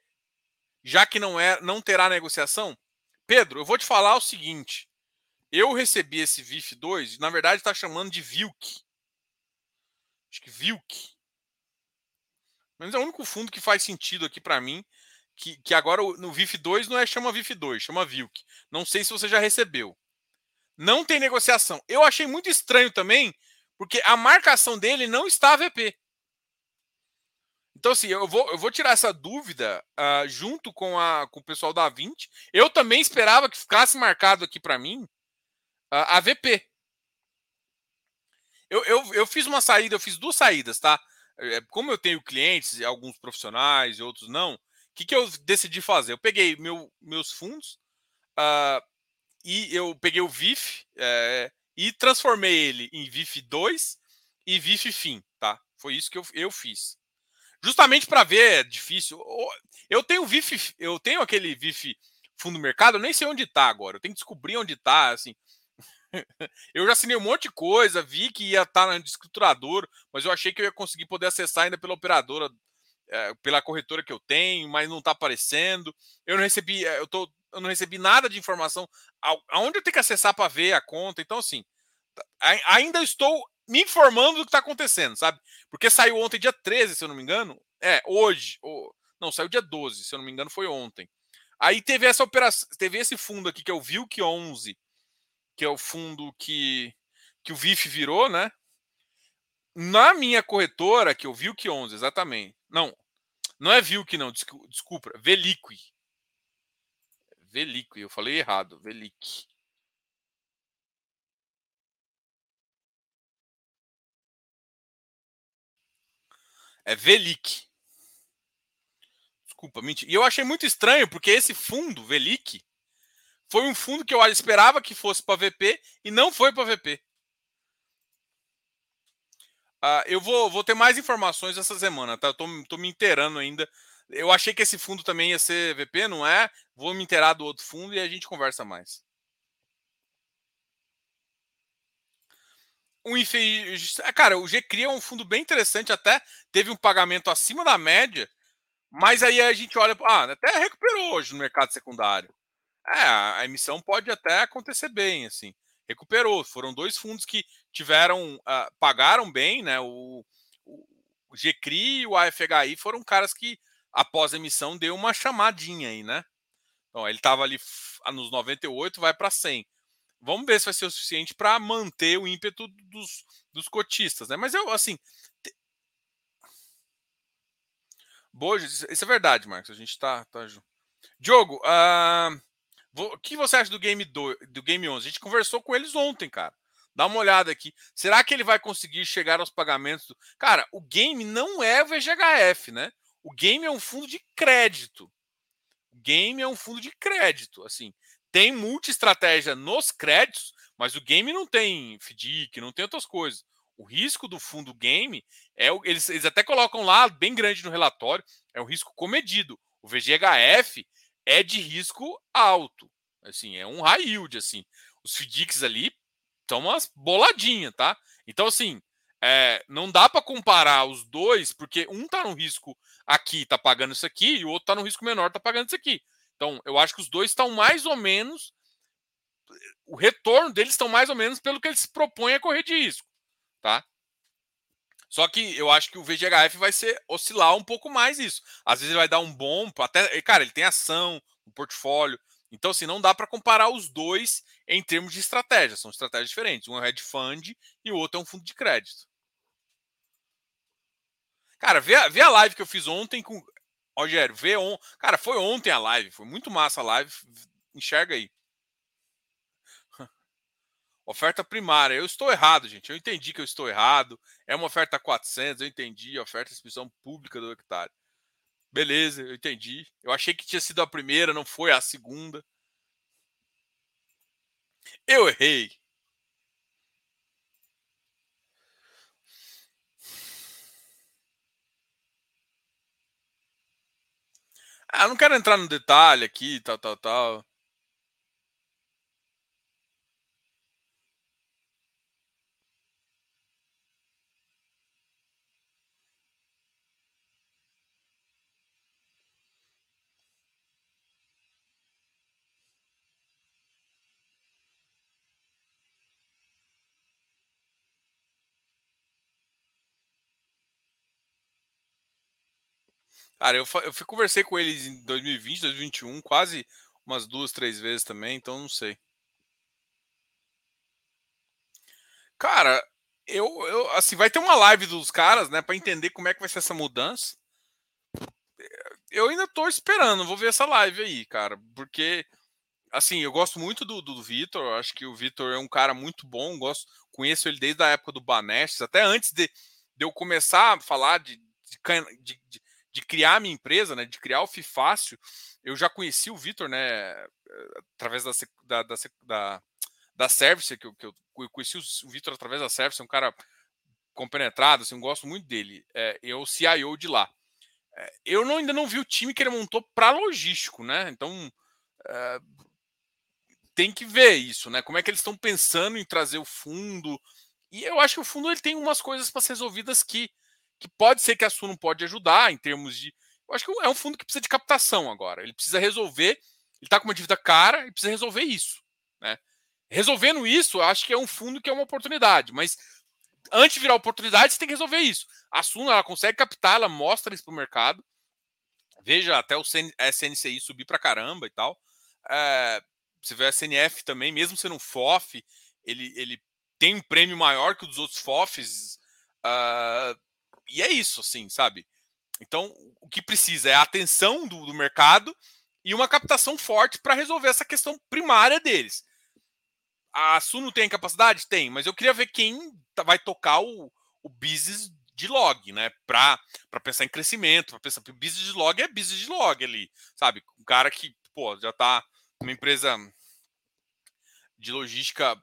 já que não é, não terá negociação? Pedro, eu vou te falar o seguinte. Eu recebi esse VIF 2, na verdade está chamando de VILC. Acho que VILC. Mas é o único fundo que faz sentido aqui para mim. Que, que agora no VIF 2 não é chama VIF 2, chama VILC. Não sei se você já recebeu. Não tem negociação. Eu achei muito estranho também, porque a marcação dele não está VP. Então, assim, eu vou, eu vou tirar essa dúvida uh, junto com, a, com o pessoal da 20. Eu também esperava que ficasse marcado aqui para mim uh, a VP. Eu, eu, eu fiz uma saída, eu fiz duas saídas, tá? É, como eu tenho clientes, alguns profissionais e outros não, o que, que eu decidi fazer? Eu peguei meu, meus fundos uh, e eu peguei o VIF é, e transformei ele em VIF 2 e VIF FIM, tá? Foi isso que eu, eu fiz. Justamente para ver, é difícil. Eu tenho VIF, eu tenho aquele VIF fundo mercado, eu nem sei onde está agora. Eu tenho que descobrir onde está, assim. eu já assinei um monte de coisa, vi que ia estar tá no escriturador, mas eu achei que eu ia conseguir poder acessar ainda pela operadora, é, pela corretora que eu tenho, mas não está aparecendo. Eu não recebi, eh, eu, tô, eu não recebi nada de informação aonde eu tenho que acessar para ver a conta. Então, assim, ainda estou me informando do que está acontecendo, sabe? Porque saiu ontem, dia 13, se eu não me engano. É, hoje. Ou, não, saiu dia 12, se eu não me engano, foi ontem. Aí teve essa operação, teve esse fundo aqui, que é o VILC 11, que é o fundo que, que o VIF virou, né? Na minha corretora, que eu vi o que 11, exatamente. Não, não é Vilk, não, desculpa, Veliqui. Veliqui, eu falei errado, Veliqui. É Velic. Desculpa, mentira. E eu achei muito estranho, porque esse fundo, Velic, foi um fundo que eu esperava que fosse para VP e não foi para VP. Uh, eu vou, vou ter mais informações essa semana, tá? Eu tô, tô me inteirando ainda. Eu achei que esse fundo também ia ser VP, não é? Vou me inteirar do outro fundo e a gente conversa mais. O Infe... Cara, o GCRI é um fundo bem interessante, até teve um pagamento acima da média, mas aí a gente olha, ah, até recuperou hoje no mercado secundário. É, a emissão pode até acontecer bem, assim. Recuperou. Foram dois fundos que tiveram, uh, pagaram bem, né? O, o, GCRI e o AFHI foram caras que, após a emissão, deu uma chamadinha aí, né? Então, ele estava ali nos 98, vai para 100. Vamos ver se vai ser o suficiente para manter o ímpeto dos, dos cotistas, né? Mas eu, assim. Te... Boa, isso é verdade, Marcos. A gente está. Tá... Diogo, uh, o que você acha do Game, do, do Game 11? A gente conversou com eles ontem, cara. Dá uma olhada aqui. Será que ele vai conseguir chegar aos pagamentos? Do... Cara, o game não é o VGHF, né? O game é um fundo de crédito. O game é um fundo de crédito, assim. Tem multi-estratégia nos créditos, mas o game não tem FDIC, não tem outras coisas. O risco do fundo game é eles, eles até colocam lá bem grande no relatório, é um risco comedido. O VGHF é de risco alto. Assim, é um high yield, assim. Os FDICs ali estão umas boladinhas, tá? Então, assim, é, não dá para comparar os dois, porque um está no risco aqui, está pagando isso aqui, e o outro está no risco menor, está pagando isso aqui. Então, eu acho que os dois estão mais ou menos. O retorno deles estão mais ou menos pelo que eles se propõem a correr de risco, tá? Só que eu acho que o VGHF vai ser oscilar um pouco mais isso. Às vezes ele vai dar um bom, até, cara, ele tem ação, um portfólio. Então, assim, não dá para comparar os dois em termos de estratégia. São estratégias diferentes. Um é um hedge fund e o outro é um fundo de crédito. Cara, vê, a, vê a live que eu fiz ontem com. Rogério, vê on... Cara, foi ontem a live. Foi muito massa a live. Enxerga aí. Oferta primária. Eu estou errado, gente. Eu entendi que eu estou errado. É uma oferta 400, eu entendi. Oferta de inscrição pública do hectare. Beleza, eu entendi. Eu achei que tinha sido a primeira, não foi a segunda. Eu errei. Ah, não quero entrar no detalhe aqui, tal, tal, tal. Cara, eu, eu conversei com eles em 2020, 2021, quase umas duas, três vezes também, então não sei. Cara, eu, eu assim, vai ter uma live dos caras, né, para entender como é que vai ser essa mudança. Eu ainda tô esperando, vou ver essa live aí, cara, porque assim, eu gosto muito do, do Vitor, acho que o Vitor é um cara muito bom, gosto, conheço ele desde a época do Banestes, até antes de, de eu começar a falar de, de, de, de criar a minha empresa, né, de criar o FIFácil, eu já conheci o Vitor, né, através da, da, da, da, da Service, que eu, que eu conheci o Vitor através da Service, é um cara compenetrado, assim, eu gosto muito dele. É, eu o CIO de lá. É, eu não, ainda não vi o time que ele montou para logístico, né? Então é, tem que ver isso, né? Como é que eles estão pensando em trazer o fundo? E eu acho que o fundo ele tem umas coisas para ser resolvidas que que pode ser que a Suno pode ajudar em termos de. Eu acho que é um fundo que precisa de captação agora. Ele precisa resolver. Ele está com uma dívida cara e precisa resolver isso. Né? Resolvendo isso, acho que é um fundo que é uma oportunidade. Mas antes de virar oportunidade, você tem que resolver isso. A Suno ela consegue captar, ela mostra isso para o mercado. Veja até o SNCI subir para caramba e tal. É, você vê a SNF também, mesmo sendo um FOF, ele, ele tem um prêmio maior que os outros FOFs. Uh, e é isso, assim, sabe? Então, o que precisa é a atenção do, do mercado e uma captação forte para resolver essa questão primária deles. A Suno tem capacidade? Tem, mas eu queria ver quem tá, vai tocar o, o business de log, né? Para pensar em crescimento, para pensar. Business de log é business de log ali, sabe? Um cara que, pô, já tá uma empresa de logística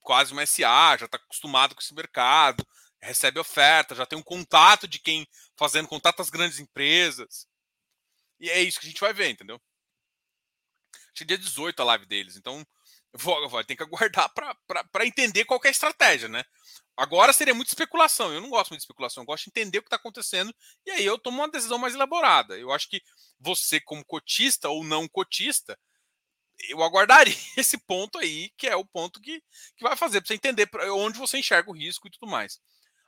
quase uma SA, já está acostumado com esse mercado, recebe oferta, já tem um contato de quem fazendo contato às grandes empresas. E é isso que a gente vai ver, entendeu? Acho dia 18 a live deles, então vou ter que aguardar para entender qual é a estratégia, né? Agora seria muita especulação. Eu não gosto muito de especulação, eu gosto de entender o que está acontecendo e aí eu tomo uma decisão mais elaborada. Eu acho que você, como cotista ou não cotista, eu aguardaria esse ponto aí, que é o ponto que, que vai fazer para você entender onde você enxerga o risco e tudo mais.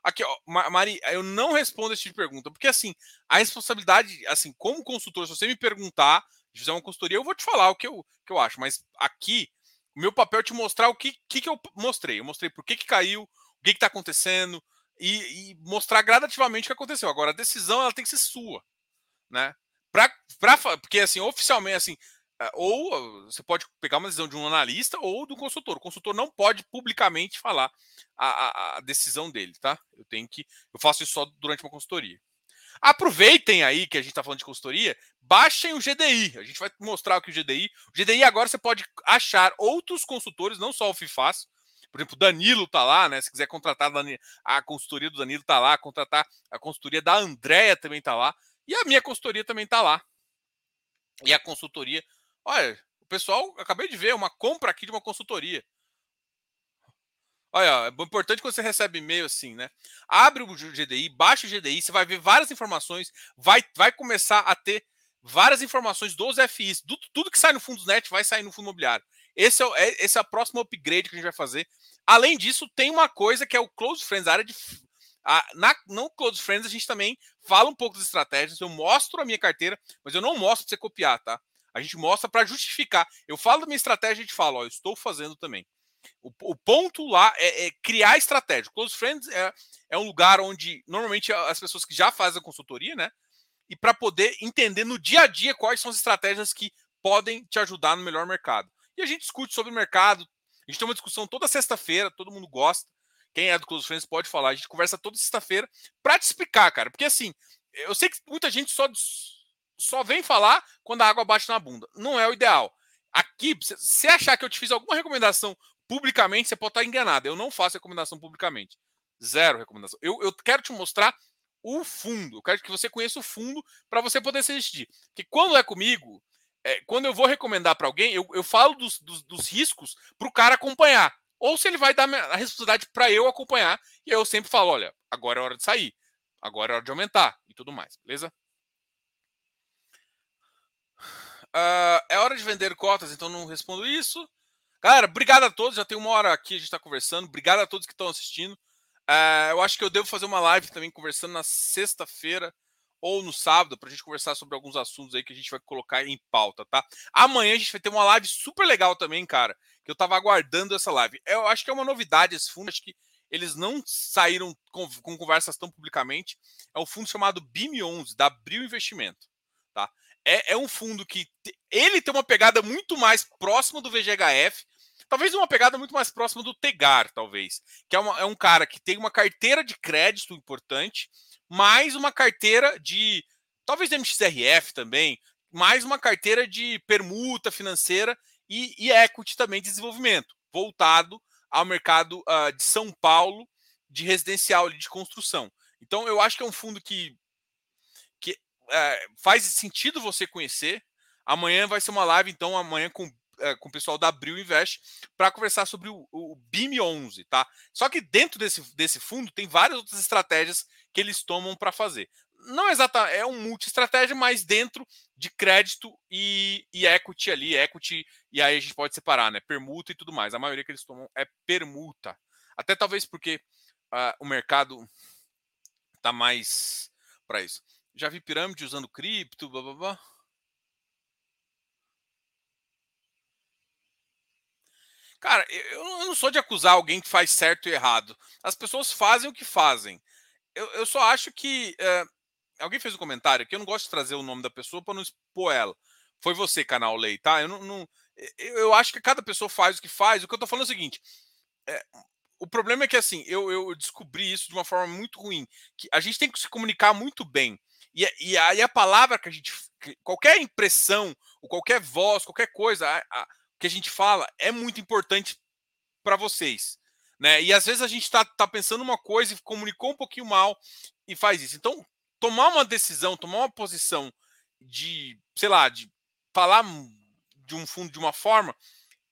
Aqui, ó, Mari, eu não respondo esse tipo de pergunta, porque assim, a responsabilidade, assim, como consultor, se você me perguntar, fizer uma consultoria, eu vou te falar o que eu, que eu acho, mas aqui, o meu papel é te mostrar o que, que, que eu mostrei. Eu mostrei por que, que caiu, o que está acontecendo, e, e, mostrar gradativamente o que aconteceu. Agora, a decisão ela tem que ser sua, né? Pra, pra, porque, assim, oficialmente, assim, ou você pode pegar uma decisão de um analista ou do consultor. O consultor não pode publicamente falar a, a, a, decisão dele, tá? Eu tenho que. Eu faço isso só durante uma consultoria. Aproveitem aí que a gente está falando de consultoria, baixem o GDI. A gente vai mostrar o que o GDI. O GDI agora você pode achar outros consultores, não só o FIFAS. Por exemplo, o Danilo tá lá, né? Se quiser contratar a consultoria do Danilo tá lá, contratar a consultoria da Andréia também tá lá. E a minha consultoria também tá lá. E a consultoria Olha, o pessoal, acabei de ver, uma compra aqui de uma consultoria. Olha, é importante quando você recebe e-mail assim, né? Abre o GDI, baixa o GDI, você vai ver várias informações, vai, vai começar a ter várias informações dos FIs. Do, tudo que sai no Fundos Net vai sair no fundo imobiliário. Esse é, é, esse é a próxima upgrade que a gente vai fazer. Além disso, tem uma coisa que é o Close Friends, a área de. A, na, no Close Friends, a gente também fala um pouco das estratégias. Eu mostro a minha carteira, mas eu não mostro para você copiar, tá? A gente mostra para justificar. Eu falo da minha estratégia a gente fala, ó, eu estou fazendo também. O, o ponto lá é, é, criar estratégia. Close Friends é, é um lugar onde normalmente as pessoas que já fazem a consultoria, né? E para poder entender no dia a dia quais são as estratégias que podem te ajudar no melhor mercado. E a gente discute sobre o mercado. A gente tem uma discussão toda sexta-feira, todo mundo gosta. Quem é do Close Friends pode falar. A gente conversa toda sexta-feira para te explicar, cara. Porque assim, eu sei que muita gente só, só vem falar quando a água bate na bunda. Não é o ideal. Aqui, se achar que eu te fiz alguma recomendação publicamente, você pode estar enganado. Eu não faço recomendação publicamente. Zero recomendação. Eu, eu quero te mostrar o fundo. Eu quero que você conheça o fundo para você poder se decidir. Porque quando é comigo, é, quando eu vou recomendar para alguém, eu, eu falo dos, dos, dos riscos para o cara acompanhar. Ou se ele vai dar a responsabilidade para eu acompanhar. E eu sempre falo: olha, agora é hora de sair. Agora é hora de aumentar e tudo mais, beleza? Uh, é hora de vender cotas, então não respondo isso. Galera, obrigado a todos. Já tem uma hora aqui, a gente está conversando. Obrigado a todos que estão assistindo. Uh, eu acho que eu devo fazer uma live também conversando na sexta-feira ou no sábado para a gente conversar sobre alguns assuntos aí que a gente vai colocar em pauta, tá? Amanhã a gente vai ter uma live super legal também, cara, que eu estava aguardando essa live. Eu acho que é uma novidade esse fundo, acho que eles não saíram com, com conversas tão publicamente. É um fundo chamado BIM11, da Abril Investimento? É, é um fundo que ele tem uma pegada muito mais próxima do VGHF, Talvez uma pegada muito mais próxima do Tegar, talvez. Que é, uma, é um cara que tem uma carteira de crédito importante, mais uma carteira de. Talvez MXRF também, mais uma carteira de permuta financeira e, e equity também de desenvolvimento, voltado ao mercado uh, de São Paulo de residencial, de construção. Então, eu acho que é um fundo que, uh, faz sentido você conhecer. Amanhã vai ser uma live, então, amanhã com é, com o pessoal da Abril Invest para conversar sobre o, o BIM 11, tá? Só que dentro desse, desse fundo tem várias outras estratégias que eles tomam para fazer. Não exata, é um multi-estratégia, mas dentro de crédito e, e equity ali, equity, e aí a gente pode separar, né? Permuta e tudo mais. A maioria que eles tomam é permuta. Até talvez porque uh, o mercado tá mais para isso. Já vi pirâmide usando cripto, blá blá blá. Cara, eu não sou de acusar alguém que faz certo e errado. As pessoas fazem o que fazem. Eu, eu só acho que. É, alguém fez um comentário que eu não gosto de trazer o nome da pessoa para não expor ela. Foi você, canal Lei, tá? Eu não, não, eu acho que cada pessoa faz o que faz. O que eu tô falando é o seguinte: é, o problema é que assim, eu, eu descobri isso de uma forma muito ruim. Que a gente tem que se comunicar muito bem. E, e aí a palavra que a gente. Qualquer impressão, ou qualquer voz, qualquer coisa, a, a, que a gente fala é muito importante para vocês. Né? E às vezes a gente está tá pensando uma coisa e comunicou um pouquinho mal e faz isso. Então, tomar uma decisão, tomar uma posição de, sei lá, de falar de um fundo de uma forma,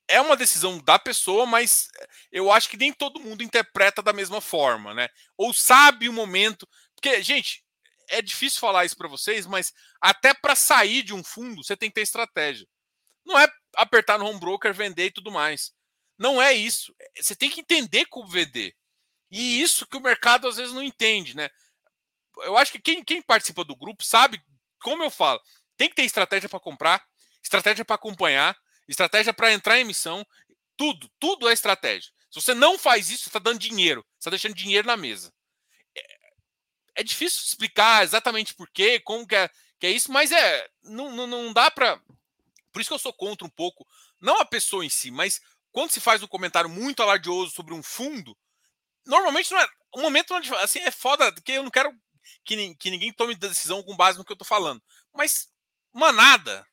é uma decisão da pessoa, mas eu acho que nem todo mundo interpreta da mesma forma, né? Ou sabe o momento. Porque, gente, é difícil falar isso para vocês, mas até para sair de um fundo, você tem que ter estratégia. Não é apertar no home broker, vender e tudo mais. Não é isso. É, você tem que entender como vender. E isso que o mercado às vezes não entende, né? Eu acho que quem, quem participa do grupo sabe, como eu falo, tem que ter estratégia para comprar, estratégia para acompanhar, estratégia para entrar em emissão. Tudo, tudo é estratégia. Se você não faz isso, você está dando dinheiro, você está deixando dinheiro na mesa. É, difícil explicar exatamente por quê, como que é, que é isso, mas é não, não, não dá para por isso que eu sou contra um pouco, não a pessoa em si, mas quando se faz um comentário muito alardioso sobre um fundo, normalmente não é. O momento não é, assim, é foda, porque eu não quero que, que ninguém tome decisão com base no que eu tô falando. Mas, manada,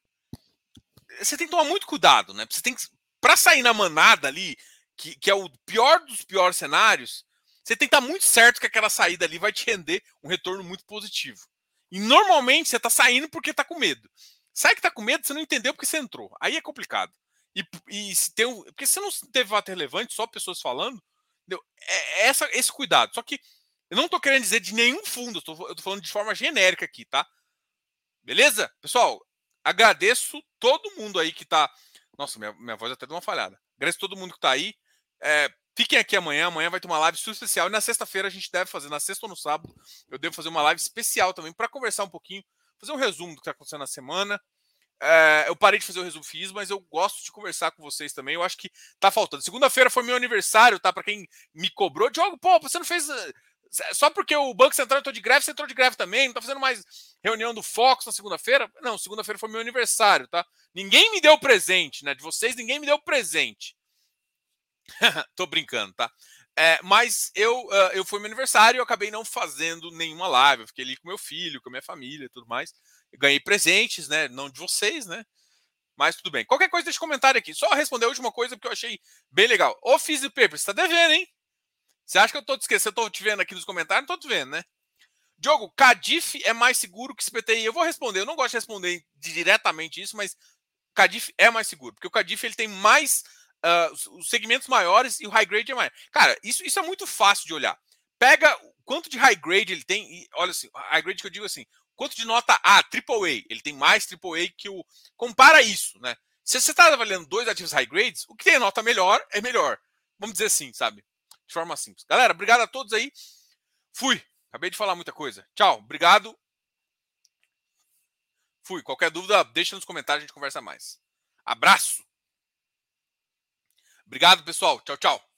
você tem que tomar muito cuidado, né? Você tem que. Pra sair na manada ali, que, que é o pior dos piores cenários, você tem que estar muito certo que aquela saída ali vai te render um retorno muito positivo. E normalmente você está saindo porque está com medo. Sai que tá com medo, você não entendeu porque você entrou. Aí é complicado. E, e se tem um, porque se não teve fato relevante, só pessoas falando, entendeu? É, é essa, esse cuidado. Só que eu não tô querendo dizer de nenhum fundo, eu tô falando de forma genérica aqui, tá? Beleza? Pessoal, agradeço todo mundo aí que tá. Nossa, minha, minha voz até deu uma falhada. Agradeço todo mundo que tá aí. É, fiquem aqui amanhã. Amanhã vai ter uma live especial. E na sexta-feira a gente deve fazer, na sexta ou no sábado, eu devo fazer uma live especial também para conversar um pouquinho, fazer um resumo do que está acontecendo na semana. É, eu parei de fazer o resumo fiz, mas eu gosto de conversar com vocês também. Eu acho que tá faltando. Segunda-feira foi meu aniversário, tá? Para quem me cobrou, Diogo, pô, você não fez eh, só porque o Banco Central entrou de greve, você entrou de greve também, não tá fazendo mais reunião do Fox na segunda-feira? Não, segunda-feira foi meu aniversário, tá? Ninguém me deu presente, né? De vocês, ninguém me deu presente. Tô brincando, tá? É, mas eu, uh, eu foi meu aniversário e eu acabei não fazendo nenhuma live. Eu fiquei ali com meu filho, com minha família e tudo mais. Eu ganhei presentes, né? Não de vocês, né? Mas tudo bem. Qualquer coisa, deixa comentário aqui. Só responder a última coisa porque eu achei bem legal. Ô, Fizzy Paper, você tá devendo, hein? Você acha que eu tô te esquecendo? Eu tô te vendo aqui nos comentários? Não tô te vendo, né? Diogo, Cadif é mais seguro que CPTI? Eu vou responder. Eu não gosto de responder diretamente isso, mas Cadif é mais seguro, porque o Cadif ele tem mais uh, os segmentos maiores e o high grade é maior. Cara, isso, isso é muito fácil de olhar. Pega quanto de high grade ele tem e olha assim, high grade que eu digo assim, quanto de nota A, AAA, ele tem mais AAA que o compara isso, né? Se você está avaliando dois ativos high grades, o que tem nota melhor é melhor. Vamos dizer assim, sabe? de forma simples. Galera, obrigado a todos aí. Fui. Acabei de falar muita coisa. Tchau. Obrigado. Fui. Qualquer dúvida, deixa nos comentários, a gente conversa mais. Abraço. Obrigado, pessoal. Tchau, tchau.